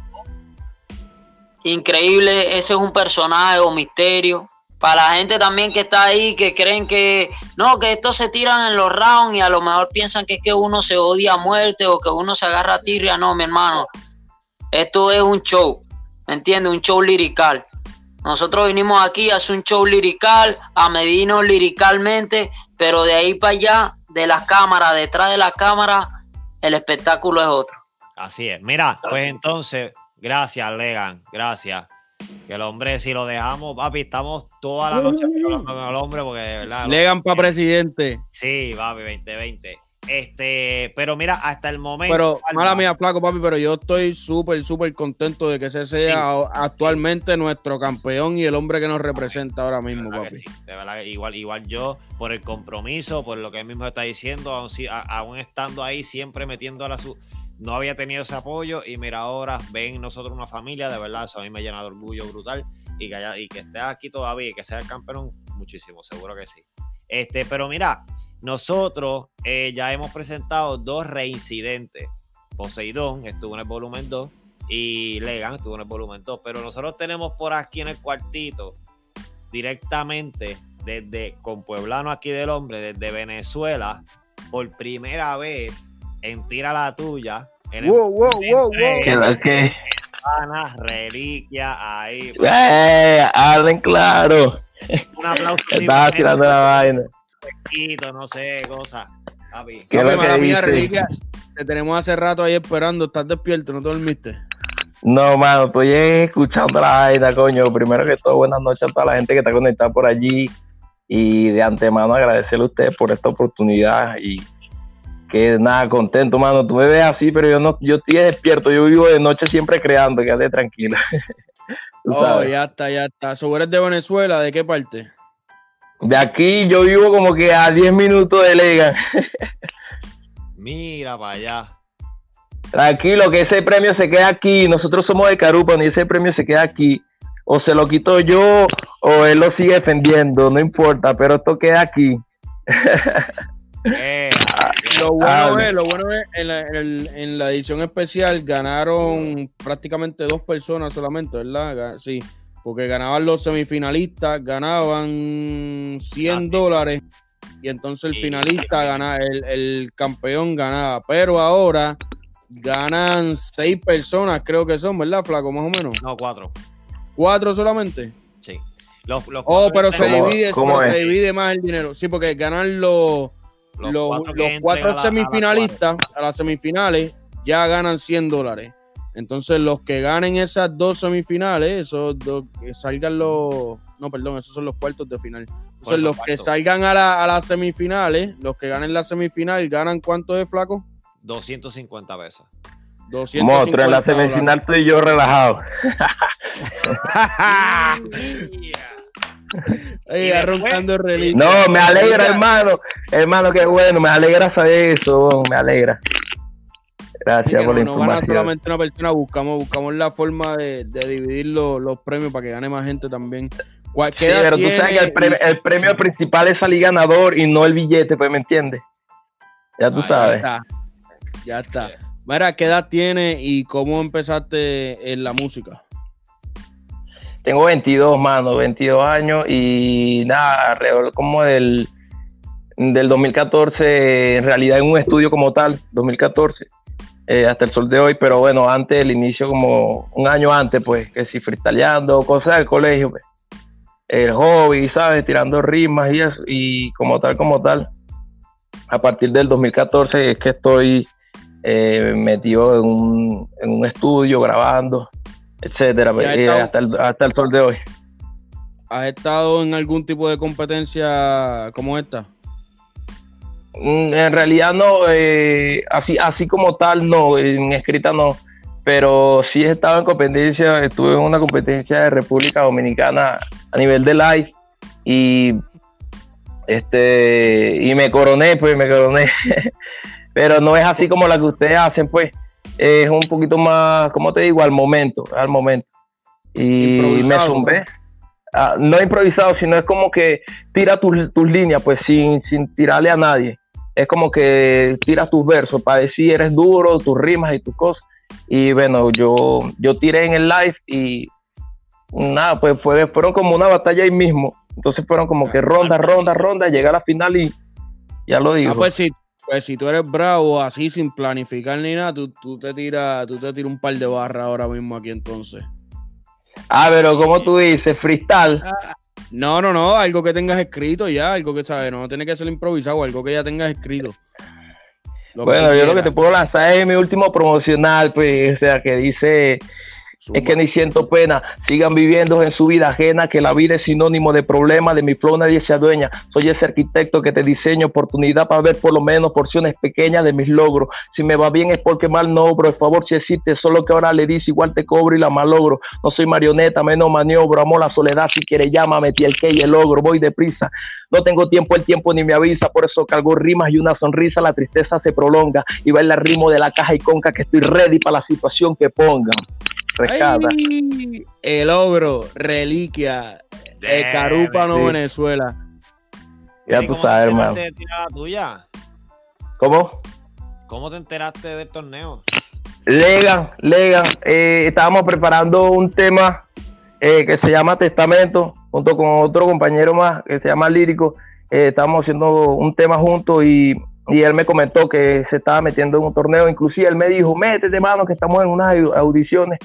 increíble, ese es un personaje o misterio. Para la gente también que está ahí, que creen que no, que estos se tiran en los rounds y a lo mejor piensan que es que uno se odia a muerte o que uno se agarra a tirria. No, mi hermano. Esto es un show, ¿me entiendes? Un show lirical. Nosotros vinimos aquí a hacer un show lirical, a medirnos liricalmente, pero de ahí para allá, de las cámaras, detrás de la cámara, el espectáculo es otro. Así es. Mira, pues entonces, gracias, Legan, gracias. Que el hombre, si lo dejamos, papi, estamos toda la noche hablando con el hombre, porque de verdad. Legan para presidente. Sí, papi, 2020. Este, pero mira, hasta el momento. Pero, mala mía, flaco, papi, pero yo estoy súper, súper contento de que ese sea actualmente nuestro campeón y el hombre que nos representa ahora mismo, papi. sí, de verdad igual, igual yo, por el compromiso, por lo que él mismo está diciendo, aún, aún estando ahí, siempre metiendo a la su. No había tenido ese apoyo y mira ahora ven nosotros una familia, de verdad, eso a mí me llena de orgullo brutal y que, haya- y que estés aquí todavía y que sea el campeón, muchísimo, seguro que sí. Este, pero mira, nosotros eh, ya hemos presentado dos reincidentes. Poseidón estuvo en el volumen 2 y Legan estuvo en el volumen 2, pero nosotros tenemos por aquí en el cuartito directamente desde con Pueblano aquí del hombre, desde Venezuela, por primera vez en Tira la Tuya. En el Wow, wow, wow, wow. Pana, reliquia ahí. ¡Eh! Hablen claro. Un aplauso. Estaba tirando la vaina. Quito, no sé, cosa. Papi. ¿Qué Papi, mala mía? Reliquia, te tenemos hace rato ahí esperando. ¿Estás despierto? ¿No te dormiste? No, mano, estoy escuchando la vaina, coño. Primero que todo, buenas noches a toda la gente que está conectada por allí. Y de antemano agradecerle a ustedes por esta oportunidad. Y que nada, contento, mano. Tú me ves así, pero yo no, yo estoy despierto. Yo vivo de noche siempre creando, quédate tranquila. Oh, ya está, ya está. ¿Sobre eres de Venezuela? ¿De qué parte? De aquí yo vivo como que a 10 minutos de Legan. Mira para allá. Tranquilo, que ese premio se queda aquí. Nosotros somos de Carupan y ese premio se queda aquí. O se lo quito yo o él lo sigue defendiendo, no importa, pero esto queda aquí. Eh, Lo bueno Ah, es, lo bueno es, en la, en el- en la edición especial ganaron prácticamente dos personas solamente, ¿verdad? Sí, porque ganaban los semifinalistas, ganaban 100 dólares y entonces el finalista gana, el, el campeón ganaba. Pero ahora ganan seis personas, creo que son, ¿verdad, Flaco? Más o menos. no, cuatro. Cuatro solamente. Sí. Los, los Oh, pero se ¿Cómo- divide, cómo pero es? se divide más el dinero. Sí, porque ganan los Los los, cuatro los cuatro a la- a la semifinalistas a, las semifinales ya ganan 100 dólares. Entonces, los que ganen esas dos semifinales, esos dos, que salgan los. No, perdón, esos son los cuartos de final. Entonces, los que salgan a, la- a las semifinales, los que ganen la semifinal, ¿ganan cuánto es, flaco? 250 pesos. 250 Monstruo, en la semifinal estoy yo relajado. Ey, Y el reloj. No, me alegra, hermano. Hermano, qué bueno, me alegra saber eso, me alegra. Gracias por la no, información. solamente una persona, buscamos, buscamos la forma de, de dividir los, los premios para que gane más gente también. ¿Cuál- Sí, pero tú sabes que el premio, el premio principal es salir ganador y no el billete, pues me entiendes. Ya tú Ah, sabes. Ya está. Ya está. Mira, ¿qué edad tienes y cómo empezaste en la música? Tengo 22, mano, 22 años y nada, alrededor como del, del 2014, en realidad en un estudio como tal, 2014, eh, hasta el sol de hoy, pero bueno, antes del inicio, como un año antes, pues, que si freestyleando, cosas del colegio, pues, el hobby, ¿sabes? Tirando rimas y eso, y como tal, como tal, a partir del 2014 es que estoy eh, metido en un, en un estudio grabando etcétera, ¿Y has eh, estado- hasta, el, hasta el sol de hoy. ¿Has estado en algún tipo de competencia como esta? Mm, En realidad no, eh, así, así como tal no, en escrita no, pero sí he estado en competencia, estuve en una competencia de República Dominicana a nivel de live y este y me coroné, pues me coroné, pero no es así como la que ustedes hacen, pues es un poquito más, como te digo, al momento, al momento. Y me zumbé. Ah, no improvisado, sino es como que tira tus, tus líneas, pues sin, sin tirarle a nadie. Es como que tiras tus versos para decir eres duro, tus rimas y tus cosas. Y bueno, yo, yo tiré en el live y nada, pues fue, fueron como una batalla ahí mismo. Entonces fueron como que ronda, ronda, ronda, llegar a la final y ya lo digo. Ah, pues si, pues si tú eres bravo, así sin planificar ni nada, tú, tú te tiras tú te tiras un par de barras ahora mismo aquí entonces. Ah, pero como tú dices, freestyle. No, no, no, algo que tengas escrito ya, algo que sabes, no tiene que ser improvisado, algo que ya tengas escrito. Lo Bueno, yo lo que te puedo lanzar es mi último promocional, pues, o sea, que dice, es que ni siento pena, sigan viviendo en su vida ajena, que la vida es sinónimo de problema, de mi flow nadie se adueña, soy ese arquitecto que te diseño oportunidad para ver por lo menos porciones pequeñas de mis logros, si me va bien es porque mal no obro, favor si existe, solo que ahora le dice igual te cobro y la malogro, no soy marioneta, menos maniobro, amo la soledad, si quiere llama, metí el que y el logro, voy deprisa, no tengo tiempo, el tiempo ni me avisa, por eso cargo rimas y una sonrisa, la tristeza se prolonga y va el ritmo de la caja y conca que estoy ready para la situación que pongan. Rescata. Ay, el ogro, reliquia, el Carúpano, sí. Venezuela. Ya ¿Y tú sabes, hermano. de tuya? ¿Cómo? ¿Cómo te enteraste del torneo? Legan, Legan, eh, estábamos preparando un tema eh, que se llama Testamento, junto con otro compañero más que se llama Lírico. Eh, estábamos haciendo un tema juntos y, y él me comentó que se estaba metiendo en un torneo. Inclusive él me dijo, métete, mano, que estamos en unas au- audiciones.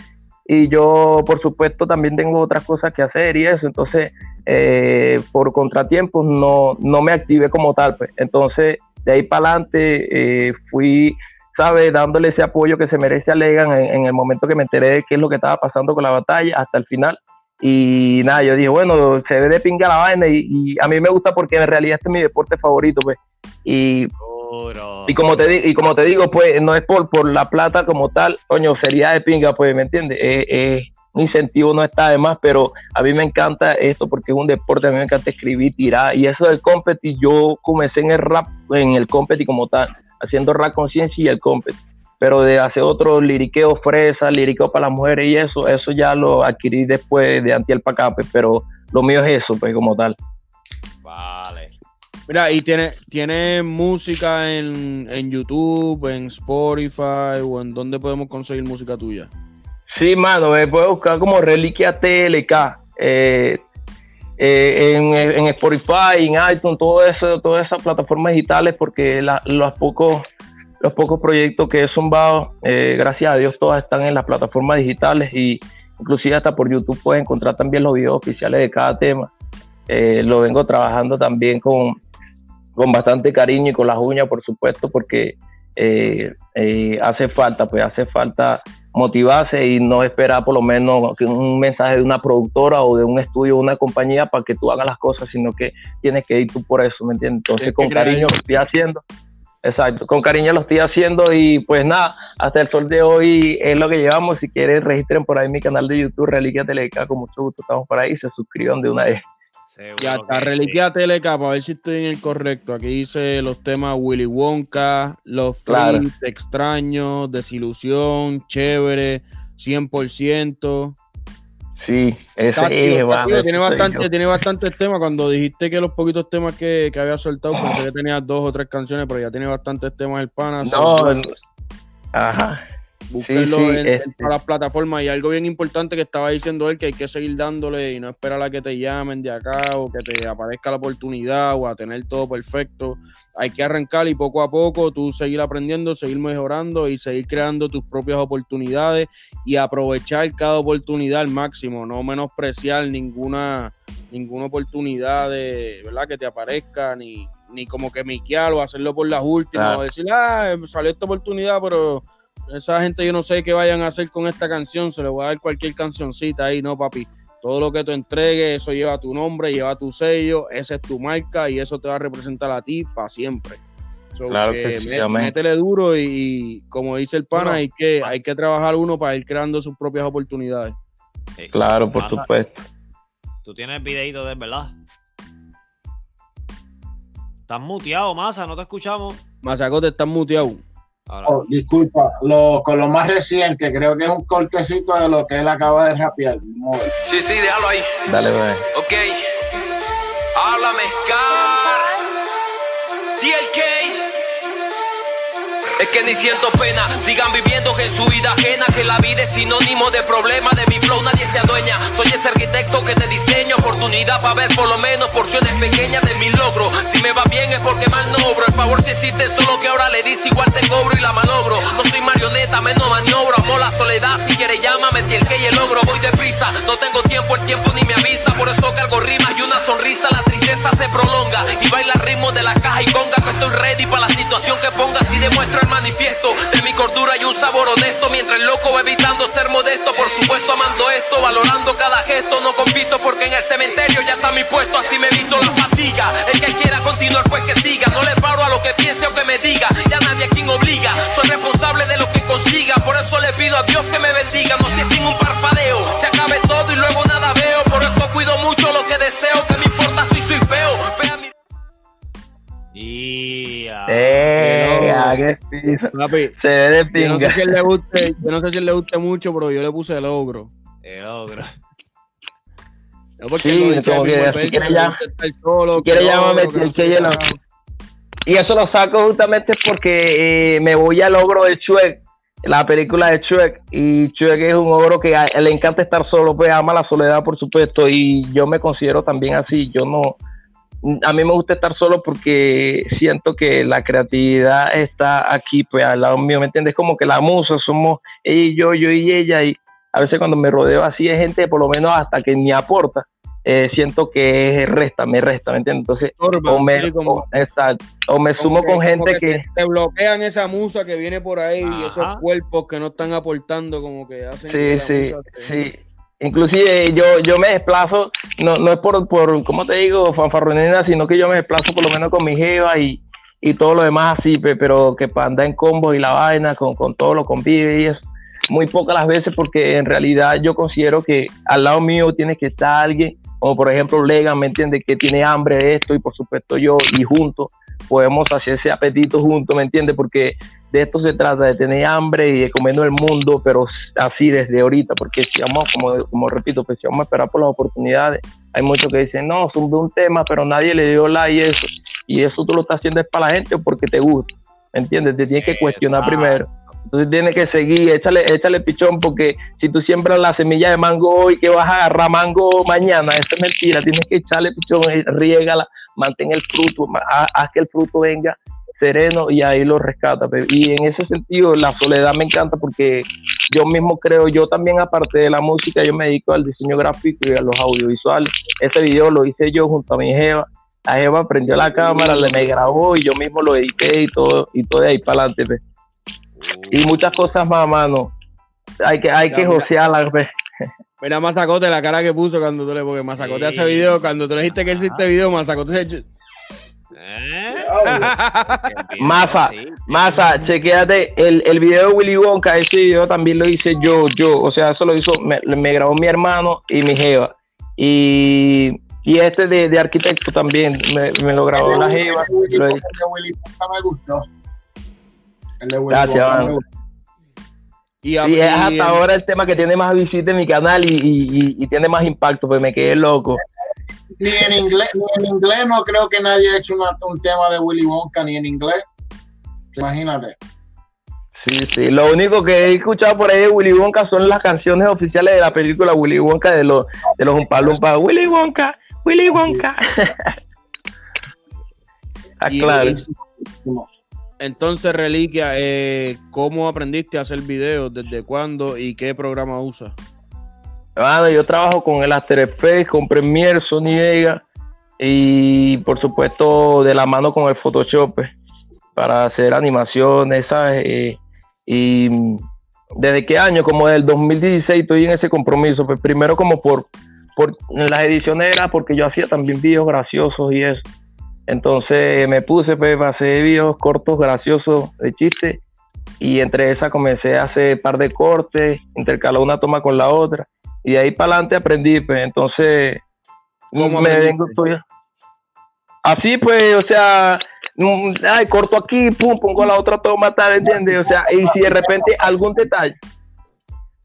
Y yo, por supuesto, también tengo otras cosas que hacer y eso. Entonces, eh, por contratiempos, no, no me activé como tal. Pues. Entonces, de ahí para adelante, eh, fui ¿sabes? Dándole ese apoyo que se merece a Legan en, el momento que me enteré de qué es lo que estaba pasando con la batalla hasta el final. Y nada, yo dije, bueno, se ve de pinga la vaina y, y a mí me gusta porque en realidad este es mi deporte favorito, pues. Y, Y como te y como te digo, pues no es por, por la plata como tal, coño, sería de pinga, pues, ¿me entiendes? Eh, eh, un incentivo no está de más, pero a mí me encanta esto porque es un deporte, a mí me encanta escribir, tirar, y eso del competi, yo comencé en el rap, en el competi como tal, haciendo rap conciencia y el competi, pero de hacer otro liriqueo fresa, liriqueo para las mujeres y eso, eso ya lo adquirí después de Antiel acá, pues, pero lo mío es eso, pues, como tal. Vale. Mira, y tiene, tiene música en, en YouTube, en Spotify o en dónde podemos conseguir música tuya. Sí, mano, me puedes buscar como Reliquia TLK. eh, eh, en, en Spotify, en iTunes, todo eso, todas esas plataformas digitales, porque los pocos los pocos proyectos que he zumbado, eh, gracias a Dios, todas están en las plataformas digitales y inclusive hasta por YouTube puedes encontrar también los videos oficiales de cada tema. Lo vengo trabajando también con, con bastante cariño y con las uñas, por supuesto, porque eh, eh, hace falta, pues hace falta motivarse y no esperar por lo menos un mensaje de una productora o de un estudio o una compañía para que tú hagas las cosas, sino que tienes que ir tú por eso, ¿me entiendes? Entonces con cariño lo estoy haciendo. Exacto, con cariño lo estoy haciendo y pues nada, hasta el sol de hoy es lo que llevamos. Si quieren, registren por ahí mi canal de YouTube, Reliquia Teleca, con mucho gusto estamos por ahí, se suscriban de una vez. Seguro Y hasta Reliquia TLK, para ver si estoy en el correcto. Aquí dice los temas Willy Wonka, Los Claro. Freaks, Extraño, Desilusión, Chévere, 100%. Sí, ese es, ese tiene, bastante, tiene bastantes temas. Cuando dijiste que los poquitos temas que, que había soltado, pensé que tenía dos o tres canciones, pero ya tiene bastantes temas el pana. No, Ajá. Búsquenlo sí, en, en este. todas las plataformas. Y algo bien importante que estaba diciendo él, que hay que seguir dándole y no esperar a que te llamen de acá o que te aparezca la oportunidad o a tener todo perfecto. Hay que arrancar y poco a poco tú seguir aprendiendo, seguir mejorando y seguir creando tus propias oportunidades y aprovechar cada oportunidad al máximo, no menospreciar ninguna, ninguna oportunidad de, ¿verdad? que te aparezca, ni, ni como que miquear o hacerlo por las últimas, Claro. o decir, ah, salió esta oportunidad, pero esa gente yo no sé qué vayan a hacer con esta canción, se le voy a dar cualquier cancioncita ahí, no papi. Todo lo que tú entregues, eso lleva tu nombre, lleva tu sello, esa es tu marca y eso te va a representar a ti para siempre. So, Claro que que sí, mé- métele duro y, y como dice el pana, Bueno, hay, que, hay que trabajar uno para ir creando sus propias oportunidades. Sí. Claro, por supuesto. Tú tienes videito de ¿verdad? Estás muteado, Masa, no te escuchamos. Mazacote, estás muteado. Ahora, Oh, disculpa, lo, con lo más reciente, creo que es un cortecito de lo que él acaba de rapear. Sí, sí, déjalo ahí. Dale, bebé. Ok. Háblame, Es que ni siento pena, sigan viviendo que en su vida ajena, que la vida es sinónimo de problema, de mi flow nadie se adueña. Soy ese arquitecto que te diseño, oportunidad para ver por lo menos porciones pequeñas de mi logro. Si me va bien es porque mal no obro, el favor si existe, solo que ahora le dice igual te cobro y la malogro. No soy marioneta, menos maniobro, amo la soledad, si quiere llámame, el que y el logro, voy deprisa. No tengo tiempo, el tiempo ni me avisa, por eso cargo rimas y una sonrisa, la tristeza se prolonga. Y baila ritmo de la caja y conga, que estoy ready para la situación que ponga, si demuestro el manifiesto de mi cordura y un sabor honesto, mientras el loco evitando ser modesto, por supuesto amando esto, valorando cada gesto, no compito porque en el cementerio ya está mi puesto, así me visto la fatiga. El que quiera continuar pues que siga, no le paro a lo que piense o que me diga, ya nadie a quien obliga, soy responsable de lo que consiga, por eso le pido a Dios que me bendiga, no sé sin un parpadeo, se acabe todo y luego nada veo, por eso cuido mucho lo que deseo, que me importa si soy feo, Ya. Eh, no. ah. Papi, Se ve de yo no sé si él le guste, yo no sé si él le guste mucho, pero yo le puse el ogro. Eh, logro. No porque Sí, lo dice como que si quiere ya- solo, si quiere que llámame, logro, que no. Y eso lo saco justamente porque eh, me voy al ogro de Shrek, la película de Shrek. Y Shrek es un ogro que a- le encanta estar solo, pues ama la soledad, por supuesto. Y yo me considero también así. Yo no. A mí me gusta estar solo porque siento que la creatividad está aquí, pues al lado mío, ¿me entiendes? Como que la musa somos ella y yo, yo y ella. Y a veces cuando me rodeo así de gente, por lo menos hasta que ni aporta, eh, siento que resta, me resta, ¿me entiendes? Entonces, Torba, o me, como- o- exacto, o me sumo que- con gente que, te, bloquean esa musa que viene por ahí y esos cuerpos que no están aportando, como que hacen sí, que la sí, musa sí. Inclusive yo, yo me desplazo, no, no es por, por, ¿cómo te digo? Fanfarronera, sino que yo me desplazo por lo menos con mi jeva y, y todo lo demás así, pe- pero que para andar en combo y la vaina, con, con todo lo convive y eso. Muy pocas las veces porque en realidad yo considero que al lado mío tiene que estar alguien, como por ejemplo Legan, ¿me entiende? Que tiene hambre de esto y por supuesto yo y juntos podemos hacer ese apetito juntos, ¿me entiendes? Porque de esto se trata, de tener hambre y de comernos el mundo, pero así desde ahorita, porque si vamos, como, como repito, pues si vamos a esperar por las oportunidades, hay muchos que dicen, no, son de un tema, pero nadie le dio like y eso, y eso tú lo estás haciendo es para la gente o porque te gusta, ¿me entiendes? Te tienes que cuestionar Exacto. primero. Entonces tienes que seguir, échale, échale pichón, porque si tú siembras la semilla de mango hoy, que vas a agarrar mango mañana, eso es mentira, tienes que echarle pichón, eh, riégala, mantén el fruto, haz que el fruto venga sereno y ahí lo rescata. Y en ese sentido, la soledad me encanta porque yo mismo creo, yo también aparte de la música, yo me dedico al diseño gráfico y a los audiovisuales. Ese video lo hice yo junto a mi Jeva. La Jeva prendió la cámara, le me grabó y yo mismo lo edité y todo, y todo de ahí para adelante. Y muchas cosas más, mano. Hay que, hay Ya, que mira. josearlas. pe. Mira Mazacote la cara que puso cuando tú le, porque Mazacote Sí. hace video, cuando tú le dijiste que hiciste video, Mazacote se ¿Eh? Masa, Sí. Masa, chequéate el, el video de Willy Wonka, ese video también lo hice yo, yo, o sea, eso lo hizo, me, me grabó mi hermano y mi jeva. Y, y este de, de arquitecto también, me, me lo grabó la jeva. Lo Willy Wonka me gustó. Gracias, mano. Y, a- Sí, es hasta el- ahora el tema que tiene más visitas en mi canal y, y- y- y tiene más impacto, pues me quedé loco. Ni en inglés, ni en inglés no creo que nadie haya hecho una- un tema de Willy Wonka ni en inglés. Imagínate. Sí, sí. Lo único que he escuchado por ahí de Willy Wonka son las canciones oficiales de la película Willy Wonka de los de los Oompa Loompa. Willy Wonka, Willy Wonka. ah, Y- claro. Entonces, Reliquia, eh, ¿cómo aprendiste a hacer videos? ¿Desde cuándo? ¿Y qué programa usas? Mano, yo trabajo con el After Effects, con Premiere, Sony Vega y por supuesto de la mano con el Photoshop pues, para hacer animaciones, ¿sabes? Eh, y mm, desde qué año, como del 2016 estoy en ese compromiso, pues primero como por, por las ediciones era porque yo hacía también videos graciosos y eso. Entonces me puse pues para hacer videos cortos graciosos de chiste y entre esas comencé a hacer par de cortes, intercalé una toma con la otra y de ahí para adelante aprendí, pues. Entonces ¿Cómo me vengo estoy- así pues, o sea, mm, ay, corto aquí, pum, pongo la otra toma, tal, ¿entiendes? O sea, y si de repente algún detalle,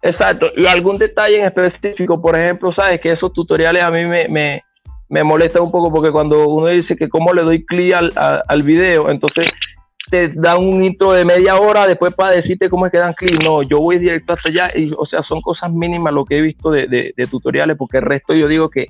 exacto, y algún detalle en específico, por ejemplo, sabes que esos tutoriales a mí me, me, me molestan un poco porque cuando uno dice que cómo le doy clic al, a- al video, entonces te dan un intro de media hora después para decirte cómo es que dan clic. No, yo voy directo hasta allá y, o sea, son cosas mínimas lo que he visto de, de- de tutoriales, porque el resto yo digo que,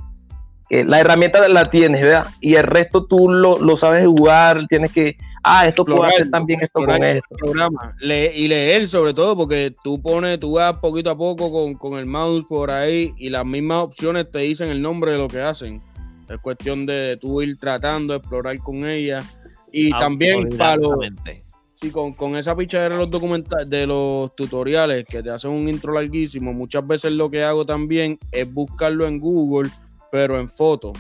que la herramienta la tienes, ¿verdad? Y el resto tú lo, lo sabes jugar, tienes que, ah, esto puedo hacer también esto con esto. programa. Le- y leer sobre todo, porque tú pones, tú vas poquito a poco con, con el mouse por ahí y las mismas opciones te dicen el nombre de lo que hacen. Es cuestión de tú ir tratando de explorar con ella. Y también para los, sí, con, con esa pichadera de los documentales, de los tutoriales que te hacen un intro larguísimo, muchas veces lo que hago también es buscarlo en Google, pero en fotos.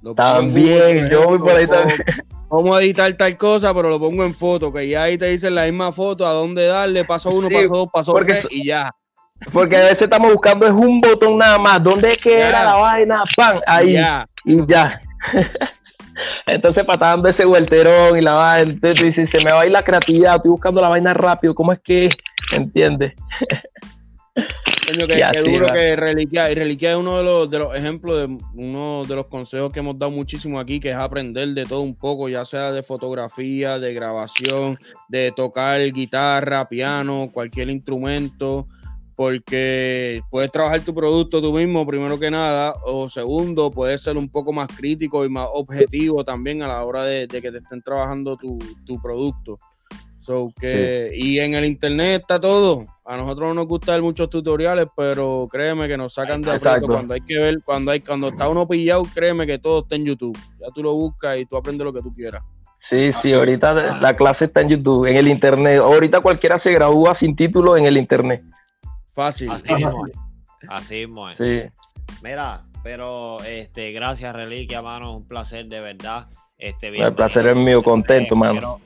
Google, También, yo voy por ahí también. cómo editar tal cosa, pero lo pongo en foto, que ya ahí te dicen la misma foto, a dónde darle, paso uno, Sí, paso dos, paso porque tres y ya. Porque a veces estamos buscando es un botón nada más. ¿Dónde es que era la vaina? ¡Pam! Ahí. Y ya. Entonces, para estar dando ese vuelterón y la vaina, entonces dices, se me va a ir la creatividad, estoy buscando la vaina rápido, ¿cómo es que? ¿Entiendes? Coño, que, duro va. que Reliquia, y Reliquia es uno de los, de los ejemplos, de uno de los consejos que hemos dado muchísimo aquí, que es aprender de todo un poco, ya sea de fotografía, de grabación, de tocar guitarra, piano, cualquier instrumento, porque puedes trabajar tu producto tú mismo, primero que nada, o segundo, puedes ser un poco más crítico y más objetivo también a la hora de, de que te estén trabajando tu, tu producto. So que, Y en el internet está todo. A nosotros no nos gusta ver muchos tutoriales, pero créeme que nos sacan de aprieto cuando hay que ver, cuando hay, cuando está uno pillado, créeme que todo está en YouTube. Ya tú lo buscas y tú aprendes lo que tú quieras. Sí, sí, ahorita la clase está en YouTube, en el internet. Ahorita cualquiera se gradúa sin título en el internet. Fácil. Así mismo es. Así mismo es. Sí. Mira, pero este, gracias, Reliquia, mano. Un placer de verdad. Este, El placer es mío, contento, mano. Espero,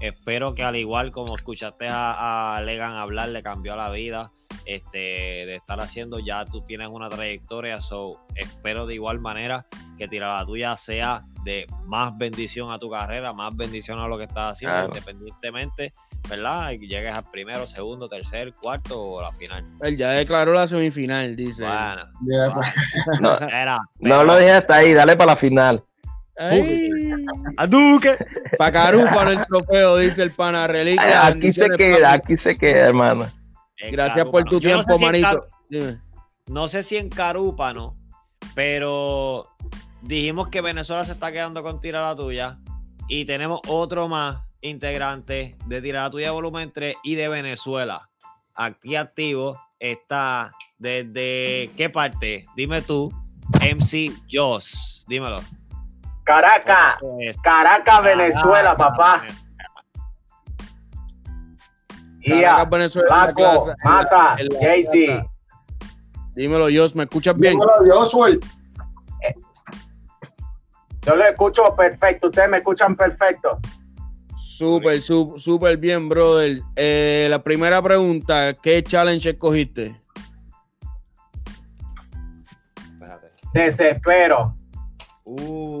espero que al igual como escuchaste a, a Legan hablar, le cambió la vida. Este, de estar haciendo, ya tú tienes una trayectoria, so espero de igual manera que Tira la Tuya sea de más bendición a tu carrera, más bendición a lo que estás haciendo, Claro. independientemente, ¿verdad? Y que llegues al primero, segundo, tercer, cuarto o la final. Él ya declaró la semifinal, dice. Bueno. No, era, no lo dejé hasta ahí, dale para la final. Ay, ¡A Duque! pa' Carupa en el trofeo, dice el pana reliquia. Aquí se queda, aquí se queda, hermano. En Gracias por tu no sé tiempo, si en manito. Dime. no sé si en Carúpano, pero dijimos que Venezuela se está quedando con Tira la Tuya y tenemos otro más integrante de Tira la Tuya volumen 3 y de Venezuela. Aquí activo está desde qué parte? Dime tú, MC Joss. Dímelo. Caracas, Caracas, Venezuela, papá. Caracas, Venezuela, Jaycee. casa. Dímelo, Jos, ¿me escuchas bien? Dímelo. Eh, Yo lo escucho perfecto, ustedes me escuchan perfecto. Súper, súper bien, brother. Eh, la primera pregunta, ¿qué challenge escogiste? Espérate. Desespero. Uh.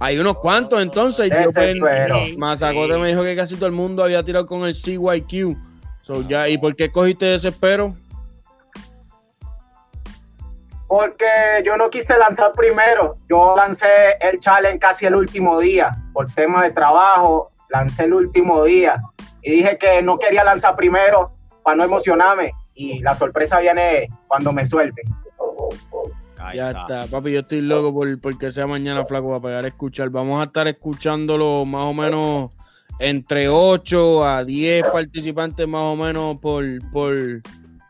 Hay unos cuantos, entonces. Yo Mazacote me dijo que casi todo el mundo había tirado con el CYQ. So, ya, ¿Y por qué escogiste Desespero? Porque yo no quise lanzar primero. Yo lancé el challenge casi el último día. Por tema de trabajo, lancé el último día. y dije que no quería lanzar primero para no emocionarme y la sorpresa viene cuando me suelte. Ahí ya está. papi, yo estoy loco por porque sea mañana flaco para pegar a escuchar. Vamos a estar escuchándolo más o menos entre 8 a 10 participantes más o menos por, por,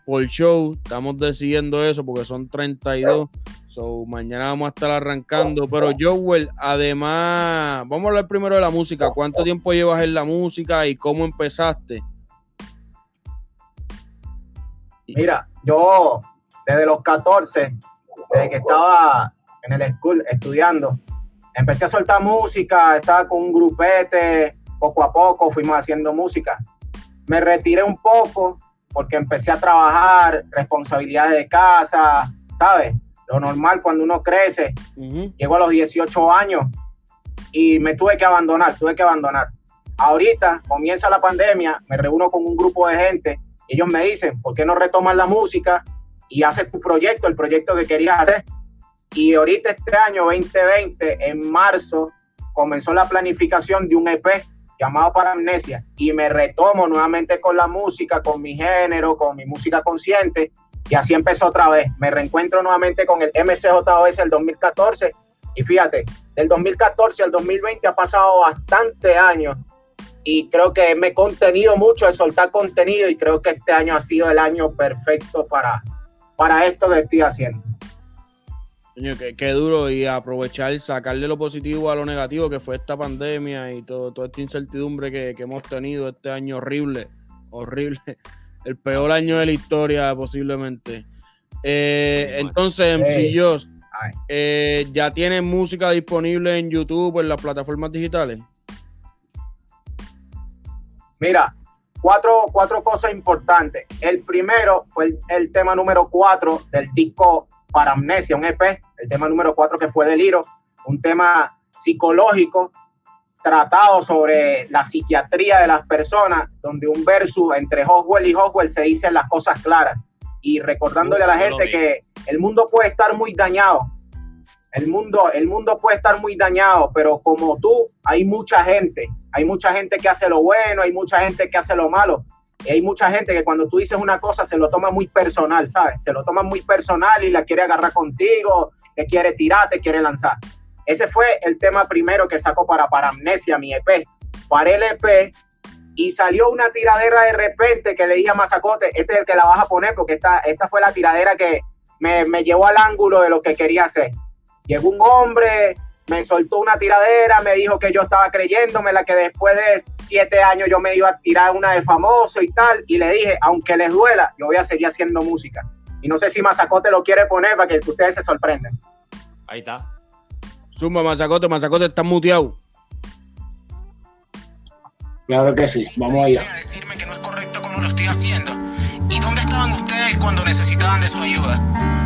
por show. Estamos decidiendo eso porque son 32. So, mañana vamos a estar arrancando. Pero Joel, además, vamos a hablar primero de la música. ¿Cuánto tiempo llevas en la música y cómo empezaste? Mira, yo desde los 14, desde que estaba en el school estudiando, empecé a soltar música, estaba con un grupete, poco a poco fuimos haciendo música. Me retiré un poco porque empecé a trabajar, responsabilidades de casa, ¿sabes? Lo normal cuando uno crece. Llego a los 18 años y me tuve que abandonar, tuve que abandonar. Ahorita comienza la pandemia, me reúno con un grupo de gente ellos me dicen, ¿por qué no retomas la música y haces tu proyecto, el proyecto que querías hacer? Y ahorita este año 2020, en marzo, comenzó la planificación de un EP llamado Para Amnesia. Y me retomo nuevamente con la música, con mi género, con mi música consciente. Y así empezó otra vez. Me reencuentro nuevamente con el MCJOS el 2014 y fíjate, del 2014 al 2020 ha pasado bastante años. Y creo que me he contenido mucho de soltar contenido. Y creo que este año ha sido el año perfecto para, para esto que estoy haciendo. qué, duro y aprovechar, sacarle lo positivo a lo negativo que fue esta pandemia y todo, toda esta incertidumbre que, hemos tenido este año horrible, horrible, el peor año de la historia posiblemente. Eh, entonces, MC eh, ¿ya tienen música disponible en YouTube, en las plataformas digitales? Mira, cuatro, cuatro cosas importantes. El primero fue el, tema número cuatro del disco Para Amnesia, un EP, el tema número cuatro que fue Deliro, un tema psicológico tratado sobre la psiquiatría de las personas, donde un verso entre Hoswell y Hoswell se dicen las cosas claras y recordándole a la gente que el mundo puede estar muy dañado, el mundo, el mundo puede estar muy dañado, pero como tú, hay mucha gente, hay mucha gente que hace lo bueno, hay mucha gente que hace lo malo. Y hay mucha gente que cuando tú dices una cosa se lo toma muy personal, ¿sabes? Se lo toma muy personal y la quiere agarrar contigo, te quiere tirar, te quiere lanzar. Ese fue el tema primero que sacó para Paramnesia, mi EP. Para el EP y salió una tiradera de repente que le dije a Mazacote, este es el que la vas a poner porque esta, esta fue la tiradera que me, me llevó al ángulo de lo que quería hacer. Llegó un hombre, me soltó una tiradera, me dijo que yo estaba creyéndome, la que después de siete años yo me iba a tirar una de famoso y tal, y le dije, aunque les duela, yo voy a seguir haciendo música. Y no sé si Mazacote lo quiere poner para que ustedes se sorprenden. Ahí está. Zumba, Mazacote, Mazacote está muteado. Claro que sí, vamos allá. decirme que no es correcto como lo estoy haciendo. ¿Y dónde estaban ustedes cuando necesitaban de su ayuda?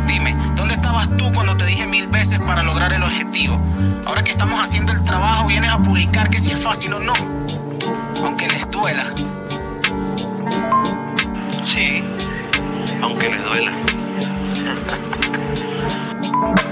Dime, ¿dónde estabas tú cuando te dije mil veces para lograr el objetivo? Ahora que estamos haciendo el trabajo, vienes a publicar que si es fácil o no. Aunque les duela. Sí, aunque les duela.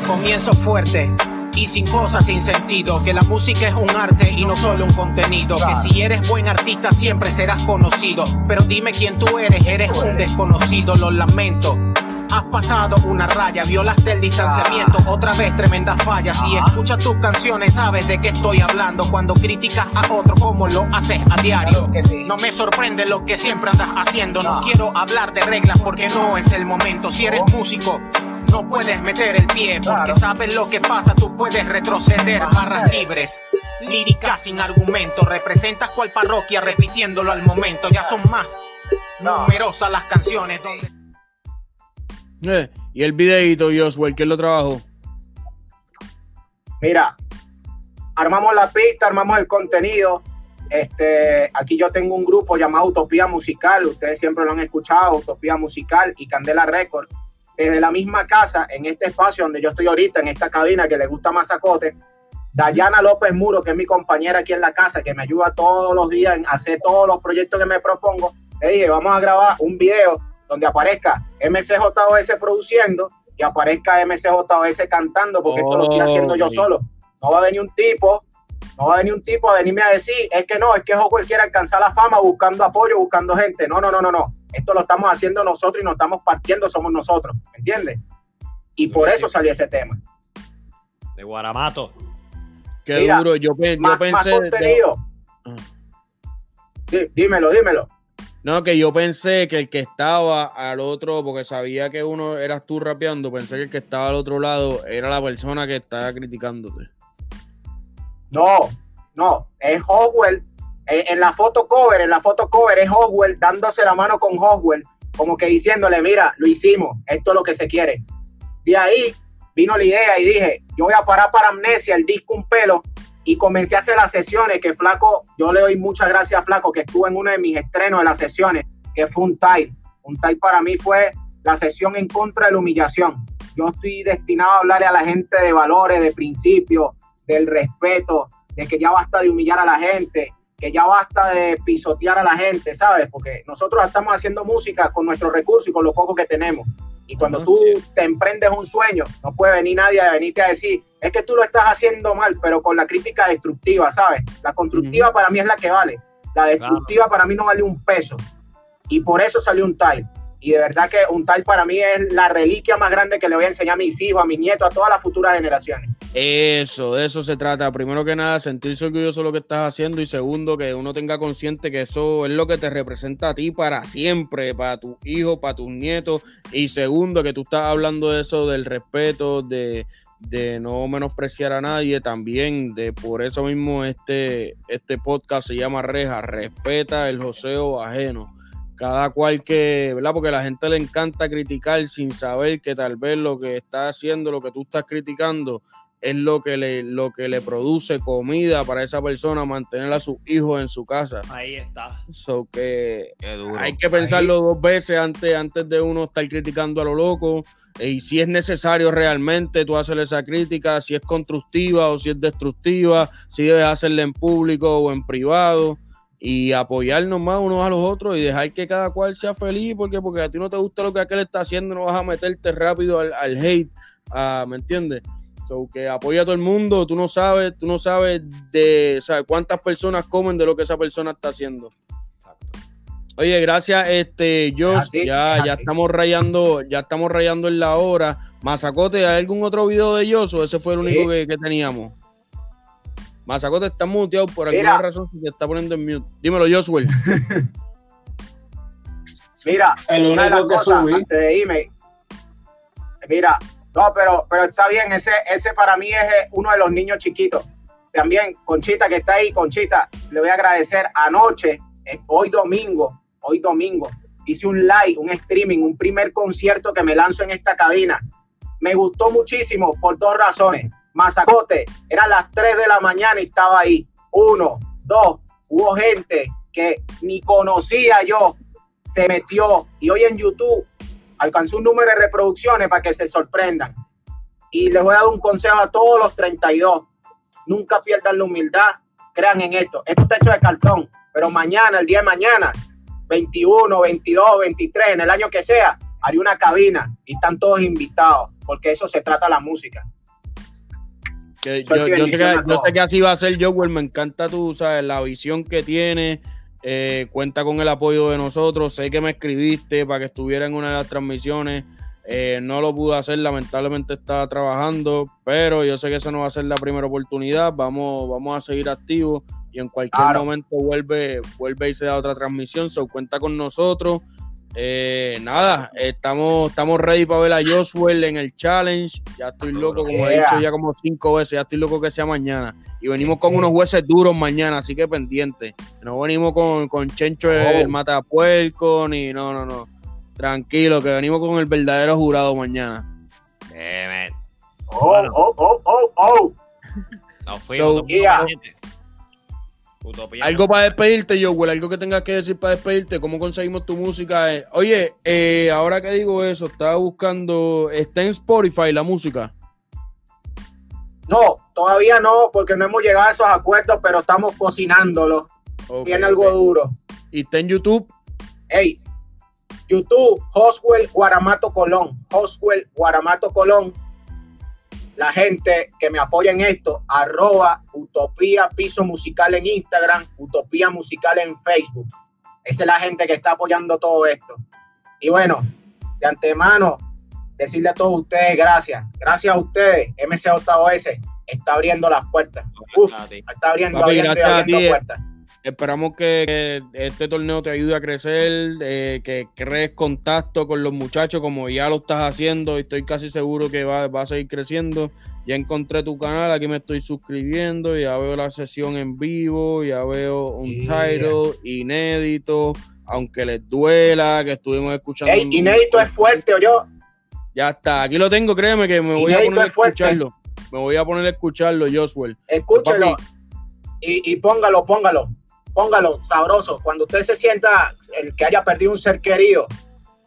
Comienzo fuerte y sin cosas sin sentido. Que la música es un arte y no solo un contenido. Que si eres buen artista siempre serás conocido. Pero dime quién tú eres, eres un desconocido, lo lamento. Has pasado una raya, violaste el distanciamiento, otra vez tremenda falla. Si escuchas tus canciones, sabes de qué estoy hablando. Cuando criticas a otro, como lo haces a diario. No me sorprende lo que siempre andas haciendo. No quiero hablar de reglas porque no es el momento. Si eres músico, no puedes meter el pie porque sabes lo que pasa, tú puedes retroceder. Barras libres, lírica sin argumento. Representas cual parroquia repitiéndolo al momento. Ya son más numerosas las canciones donde. Eh, y el videito, Josuel, ¿quién lo trabajó? Mira, armamos la pista, armamos el contenido. Este, aquí yo tengo un grupo llamado Utopía Musical, ustedes siempre lo han escuchado, Utopía Musical y Candela Record desde la misma casa, en este espacio donde yo estoy ahorita, en esta cabina que le gusta Mazacote, Dayana López Muro, que es mi compañera aquí en la casa, que me ayuda todos los días en hacer todos los proyectos que me propongo, le dije, vamos a grabar un video donde aparezca MCJOS produciendo y aparezca MCJOS cantando, porque esto lo estoy haciendo yo solo. No va a venir un tipo No va a venir un tipo a venirme a decir, es que no, es que Howell quiere alcanzar la fama buscando apoyo, buscando gente. No, no, no, no, no. Esto lo estamos haciendo nosotros y nos estamos partiendo, somos nosotros, ¿me entiendes? Y por eso salió ese tema. De Guaramato. Qué Mira, duro. Yo, yo Más, más pensé. contenido. Ah. Dí- dímelo, dímelo. No, que yo pensé que el que estaba al otro, porque sabía que uno eras tú rapeando, pensé que el que estaba al otro lado era la persona que estaba criticándote. No, no, es Hoswell. En, la foto cover, en la foto cover es Hoswell dándose la mano con Hoswell, como que diciéndole, mira, lo hicimos, esto es lo que se quiere. De ahí vino la idea y dije, yo voy a parar para Amnesia, el disco Un Pelo, y comencé a hacer las sesiones que Flaco, yo le doy muchas gracias a Flaco, que estuvo en uno de mis estrenos de las sesiones, que fue un TAI. Un TAI para mí fue la sesión en contra de la humillación. Yo estoy destinado a hablarle a la gente de valores, de principios, del respeto, de que ya basta de humillar a la gente, que ya basta de pisotear a la gente, ¿sabes? Porque nosotros estamos haciendo música con nuestros recursos y con lo poco que tenemos. Y cuando Ajá, tú sí. te emprendes un sueño, no puede venir nadie a venirte a decir, es que tú lo estás haciendo mal, pero con la crítica destructiva, ¿sabes? La constructiva para mí es la que vale. La destructiva para mí no vale un peso. Y por eso salió un tal. Y de verdad que un tal para mí es la reliquia más grande que le voy a enseñar a mis hijos, a mis nietos, a todas las futuras generaciones. Eso, de eso se trata. Primero que nada, sentirse orgulloso de lo que estás haciendo y segundo, que uno tenga consciente que eso es lo que te representa a ti para siempre, para tus hijos, para tus nietos. Y segundo, que tú estás hablando de eso, del respeto, de, de no menospreciar a nadie, también de por eso mismo este, este podcast se llama Reja, respeta el joseo ajeno. Cada cual que, ¿verdad? Porque a la gente le encanta criticar sin saber que tal vez lo que está haciendo, lo que tú estás criticando, es lo que le, lo que le produce comida para esa persona, mantener a sus hijos en su casa. Ahí está. So que Qué duro. hay que pensarlo dos veces antes, antes de uno estar criticando a lo loco. Y si es necesario realmente tú hacerle esa crítica, si es constructiva o si es destructiva, si debes hacerla en público o en privado. Y apoyarnos más unos a los otros y dejar que cada cual sea feliz, porque porque a ti no te gusta lo que aquel está haciendo, no vas a meterte rápido al, al hate, ah, ¿me entiendes? So, que apoya a todo el mundo, tú no sabes, tú no sabes de o sea, cuántas personas comen de lo que esa persona está haciendo. Oye, gracias, este, Josh, así, ya, es ya estamos rayando, ya estamos rayando en la hora. Mazacote, ¿hay algún otro video de Josh o ese fue el Sí. único que, que teníamos? Mazacote está muteado por alguna Mira. razón se está poniendo en mute. Dímelo, Josuel. Mira, El una de las único que cosas subí. antes de irme, mira, no, pero, pero está bien, ese, ese para mí es eh, uno de los niños chiquitos. También, Conchita que está ahí, Conchita, le voy a agradecer anoche, eh, hoy domingo, hoy domingo, hice un live, un streaming, un primer concierto que me lanzo en esta cabina. Me gustó muchísimo por dos razones. Mazacote, eran las 3 de la mañana y estaba ahí. Uno, dos, hubo gente que ni conocía yo, se metió y hoy en YouTube alcanzó un número de reproducciones para que se sorprendan. Y les voy a dar un consejo a todos los 32. Nunca pierdan la humildad, crean en esto. Esto está hecho de cartón, pero mañana, el día de mañana, 21, 22, 23, en el año que sea, haré una cabina y están todos invitados, porque eso se trata la música. Yo, yo que, sé que así va a ser, Joel. Me encanta tú, sabes, la visión que tiene. Eh, cuenta con el apoyo de nosotros. Sé que me escribiste para que estuviera en una de las transmisiones. eh, no lo pude hacer, lamentablemente estaba trabajando, pero yo sé que esa no va a ser la primera oportunidad. Vamos, vamos a seguir activos y en cualquier Claro. momento vuelve, vuelve y se da otra transmisión. So, cuenta con nosotros. Eh, nada, estamos, estamos ready para ver a Josuel en el challenge. Ya estoy loco, como he dicho ya como cinco veces, ya estoy loco que sea mañana. Y venimos con unos jueces duros mañana, así que pendiente. No venimos con, con Chencho el Oh. matapuerco, ni no, no, no. Tranquilo, que venimos con el verdadero jurado mañana. Man. Oh, Bueno. oh, oh, oh, oh. Nos fuimos. So, yeah. Utopía. Algo para despedirte, Joel, algo que tengas que decir para despedirte, cómo conseguimos tu música. Eh, Oye, eh, ahora que digo eso, estaba buscando, está en Spotify la música. No, todavía no, porque no hemos llegado a esos acuerdos, pero estamos cocinándolo. Ok, Viene algo duro. Y está en YouTube. Hey, YouTube, Hoswell Guaramato Colón. Hoswell Guaramato Colón. La gente que me apoya en esto, arroba Utopía Piso Musical en Instagram, Utopía Musical en Facebook. Esa es la gente que está apoyando todo esto. Y bueno, de antemano, decirle a todos ustedes gracias. Gracias a ustedes, MCJOS está abriendo las puertas. Uf, está abriendo, Papi, abriendo, puertas. Esperamos que, que este torneo te ayude a crecer, eh, que crees contacto con los muchachos como ya lo estás haciendo y estoy casi seguro que va, va a seguir creciendo. Ya encontré tu canal, aquí me estoy suscribiendo, ya veo la sesión en vivo, ya veo un Yeah. title inédito, aunque les duela, que estuvimos escuchando. Ey, inédito es fuerte, o yo. Ya está, aquí lo tengo, créeme que me voy a poner a escucharlo. Me voy a poner a escucharlo, Josuel. Escúchelo Papi, y, y póngalo, póngalo, póngalo, sabroso. Cuando usted se sienta, el que haya perdido un ser querido,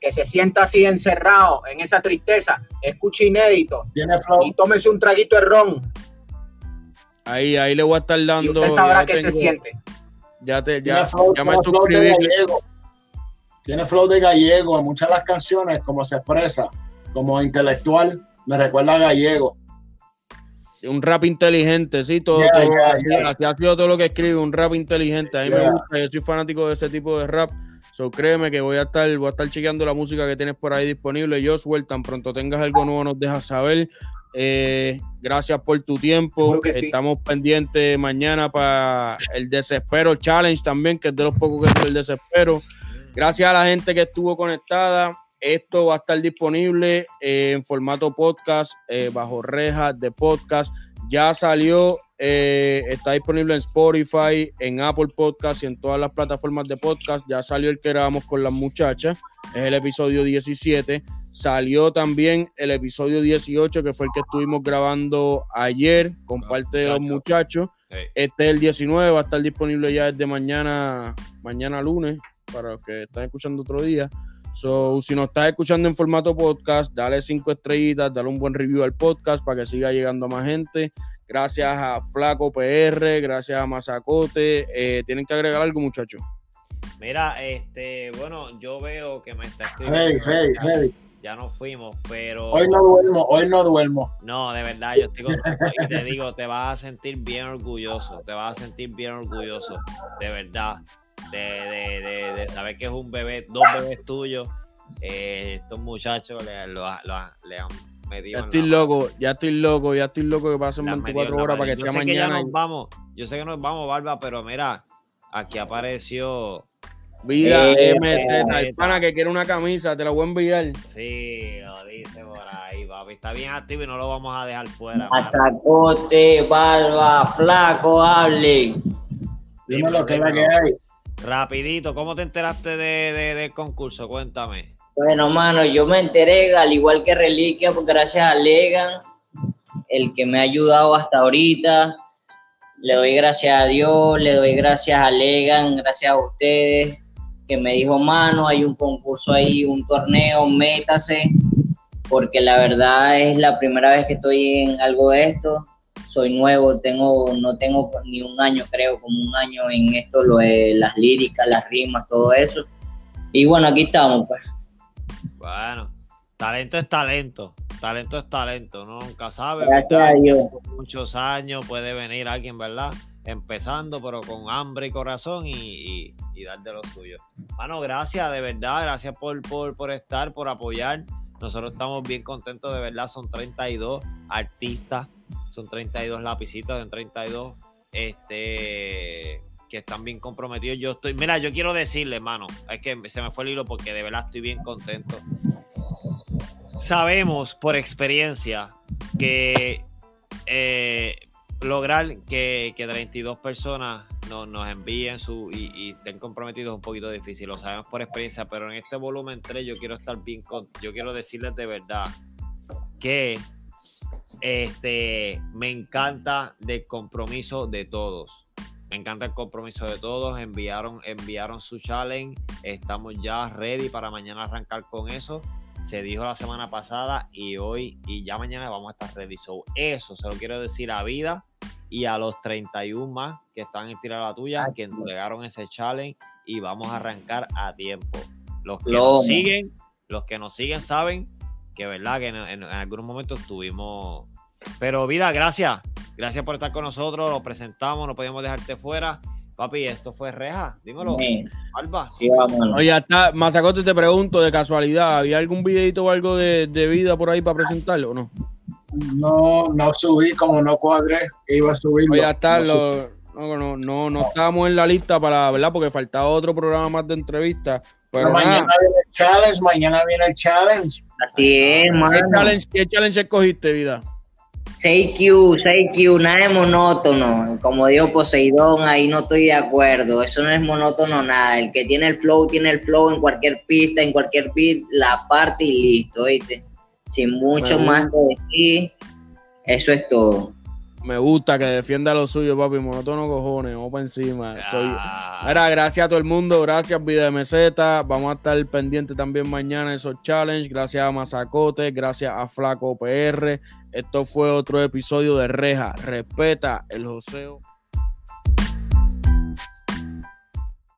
que se sienta así encerrado en esa tristeza, escuche inédito Tiene flow. y tómese un traguito de ron Ahí, ahí le voy a estar y dando. usted sabrá que se siente. Ya, te, Tiene ya, flow, ya me suscribí. gallego. Tiene flow de gallego en muchas de las canciones, como se expresa, como intelectual, me recuerda a gallego. Un rap inteligente, sí, todo, Yeah, todo yeah, así, yeah. así ha sido todo lo que escribe, un rap inteligente. A mí me gusta, yo soy fanático de ese tipo de rap. So, créeme que voy a estar, voy a estar chequeando la música que tienes por ahí disponible. Josuel, tan pronto tengas algo nuevo, nos dejas saber. Eh, gracias por tu tiempo. Que sí. Estamos pendientes mañana para el Desespero Challenge también, que es de los pocos que es el Desespero. Gracias a la gente que estuvo conectada. Esto va a estar disponible eh, en formato podcast, eh, bajo rejas de podcast. Ya salió, eh, está disponible en Spotify, en Apple Podcast y en todas las plataformas de podcast. Ya salió el que grabamos con las muchachas, es el episodio 17. Salió también el episodio 18, que fue el que estuvimos grabando ayer con Con parte de los muchachos. muchachos. Sí. Este es el 19, va a estar disponible ya desde mañana, mañana lunes, para los que están escuchando otro día. So, si nos estás escuchando en formato podcast, dale cinco estrellitas, dale un buen review al podcast para que siga llegando a más gente. Gracias a Flaco PR, gracias a Mazacote. Eh, Tienen que agregar algo, muchachos. Mira, este, bueno, yo veo que me está Hey, escribiendo. hey, ya, hey. ya nos fuimos, pero. Hoy no duermo, hoy no duermo. No, de verdad, yo estoy contento y te digo, te vas a sentir bien orgulloso, te vas a sentir bien orgulloso, de verdad, de, de, de, de saber que es un bebé, dos bebés tuyos, eh, estos muchachos le, lo, lo- le han metido. Ya estoy la loco, ya estoy loco, ya estoy loco que pasen Le han metido 24 en la horas para que yo sea sé que ya mañana. nos vamos, yo sé que nos vamos, Barba, pero mira, aquí apareció. Vida Eh, MZ, el eh, pana que quiere una camisa, te la voy a enviar. Sí, lo dice por ahí, papi. Está bien activo y no lo vamos a dejar fuera. mano. Mazacote, barba, flaco, hable. Dime lo que es la que hay. Rapidito, ¿cómo te enteraste de, de- del concurso? Cuéntame. Bueno, mano, yo me enteré, al igual que Reliquia, pues gracias a Legan, el que me ha ayudado hasta ahorita. Le doy gracias a Dios, le doy gracias a Legan, gracias a ustedes, que me dijo, mano, hay un concurso ahí, un torneo, métase, porque la verdad es la primera vez que estoy en algo de esto. Soy nuevo, tengo, no tengo ni un año, creo, como un año en esto, lo de las líricas, las rimas, todo eso. Y bueno, aquí estamos, pues. Bueno, talento es talento. Talento es talento. Uno nunca sabe. Gracias a Dios. Muchos años puede venir alguien, ¿verdad? Empezando, pero con hambre y corazón y, y, y dar de lo suyo. Mano, gracias, de verdad. Gracias por, por, por estar, por apoyar. Nosotros estamos bien contentos, de verdad. Son 32 artistas, son 32 lapicitos, son 32 este, que están bien comprometidos. Yo estoy, mira, yo quiero decirle, mano, es que se me fue el hilo porque de verdad estoy bien contento. Sabemos por experiencia que eh, lograr que, que 32 personas nos, nos envíen su y, y estén comprometidos es un poquito difícil, lo sabemos por experiencia, pero en este volumen 3 yo quiero estar bien con, yo quiero decirles de verdad que este me encanta del compromiso de todos. Me encanta el compromiso de todos. Enviaron, enviaron su challenge. Estamos ya ready para mañana arrancar con eso. Se dijo la semana pasada y hoy y ya mañana vamos a estar ready. So, eso se lo quiero decir a Vida y a los 31 más que están en Tira la Tuya, que entregaron ese challenge y vamos a arrancar a tiempo. Los que Lomo. nos siguen, los que nos siguen saben que verdad que en, en- en algunos momentos tuvimos Pero vida, gracias. Gracias por estar con nosotros. Lo presentamos, no podíamos dejarte fuera. Papi, esto fue reja. Dímelo. Sí. Alba. Sí, vamos. Oye, está, Mazacote, te pregunto de casualidad, ¿había algún videito o algo de, de vida por ahí para presentarlo o no? No, no subí como no cuadré iba a subir. Oye, está, lo- no, no, no, no estábamos en la lista para, ¿verdad? Porque faltaba otro programa más de entrevistas. Pero, Pero nada, mañana viene el challenge, mañana viene el challenge. Así es, ¿qué mano. challenge, qué challenge escogiste, vida? 6Q, 6Q, nada de monótono. Como dijo Poseidón, ahí no estoy de acuerdo. Eso no es monótono nada. El que tiene el flow, tiene el flow en cualquier pista, en cualquier beat, la parte y listo, ¿viste? Sin mucho más que decir. Eso es todo. Me gusta que defienda lo suyo, papi. Monótono cojones, vamos para encima. Soy... Ah, Mira, gracias a todo el mundo, gracias Vida Meseta. Vamos a estar pendientes también mañana de esos challenges. Gracias a Mazacote, gracias a Flaco PR. Esto fue otro episodio de Reja. Respeta el joseo.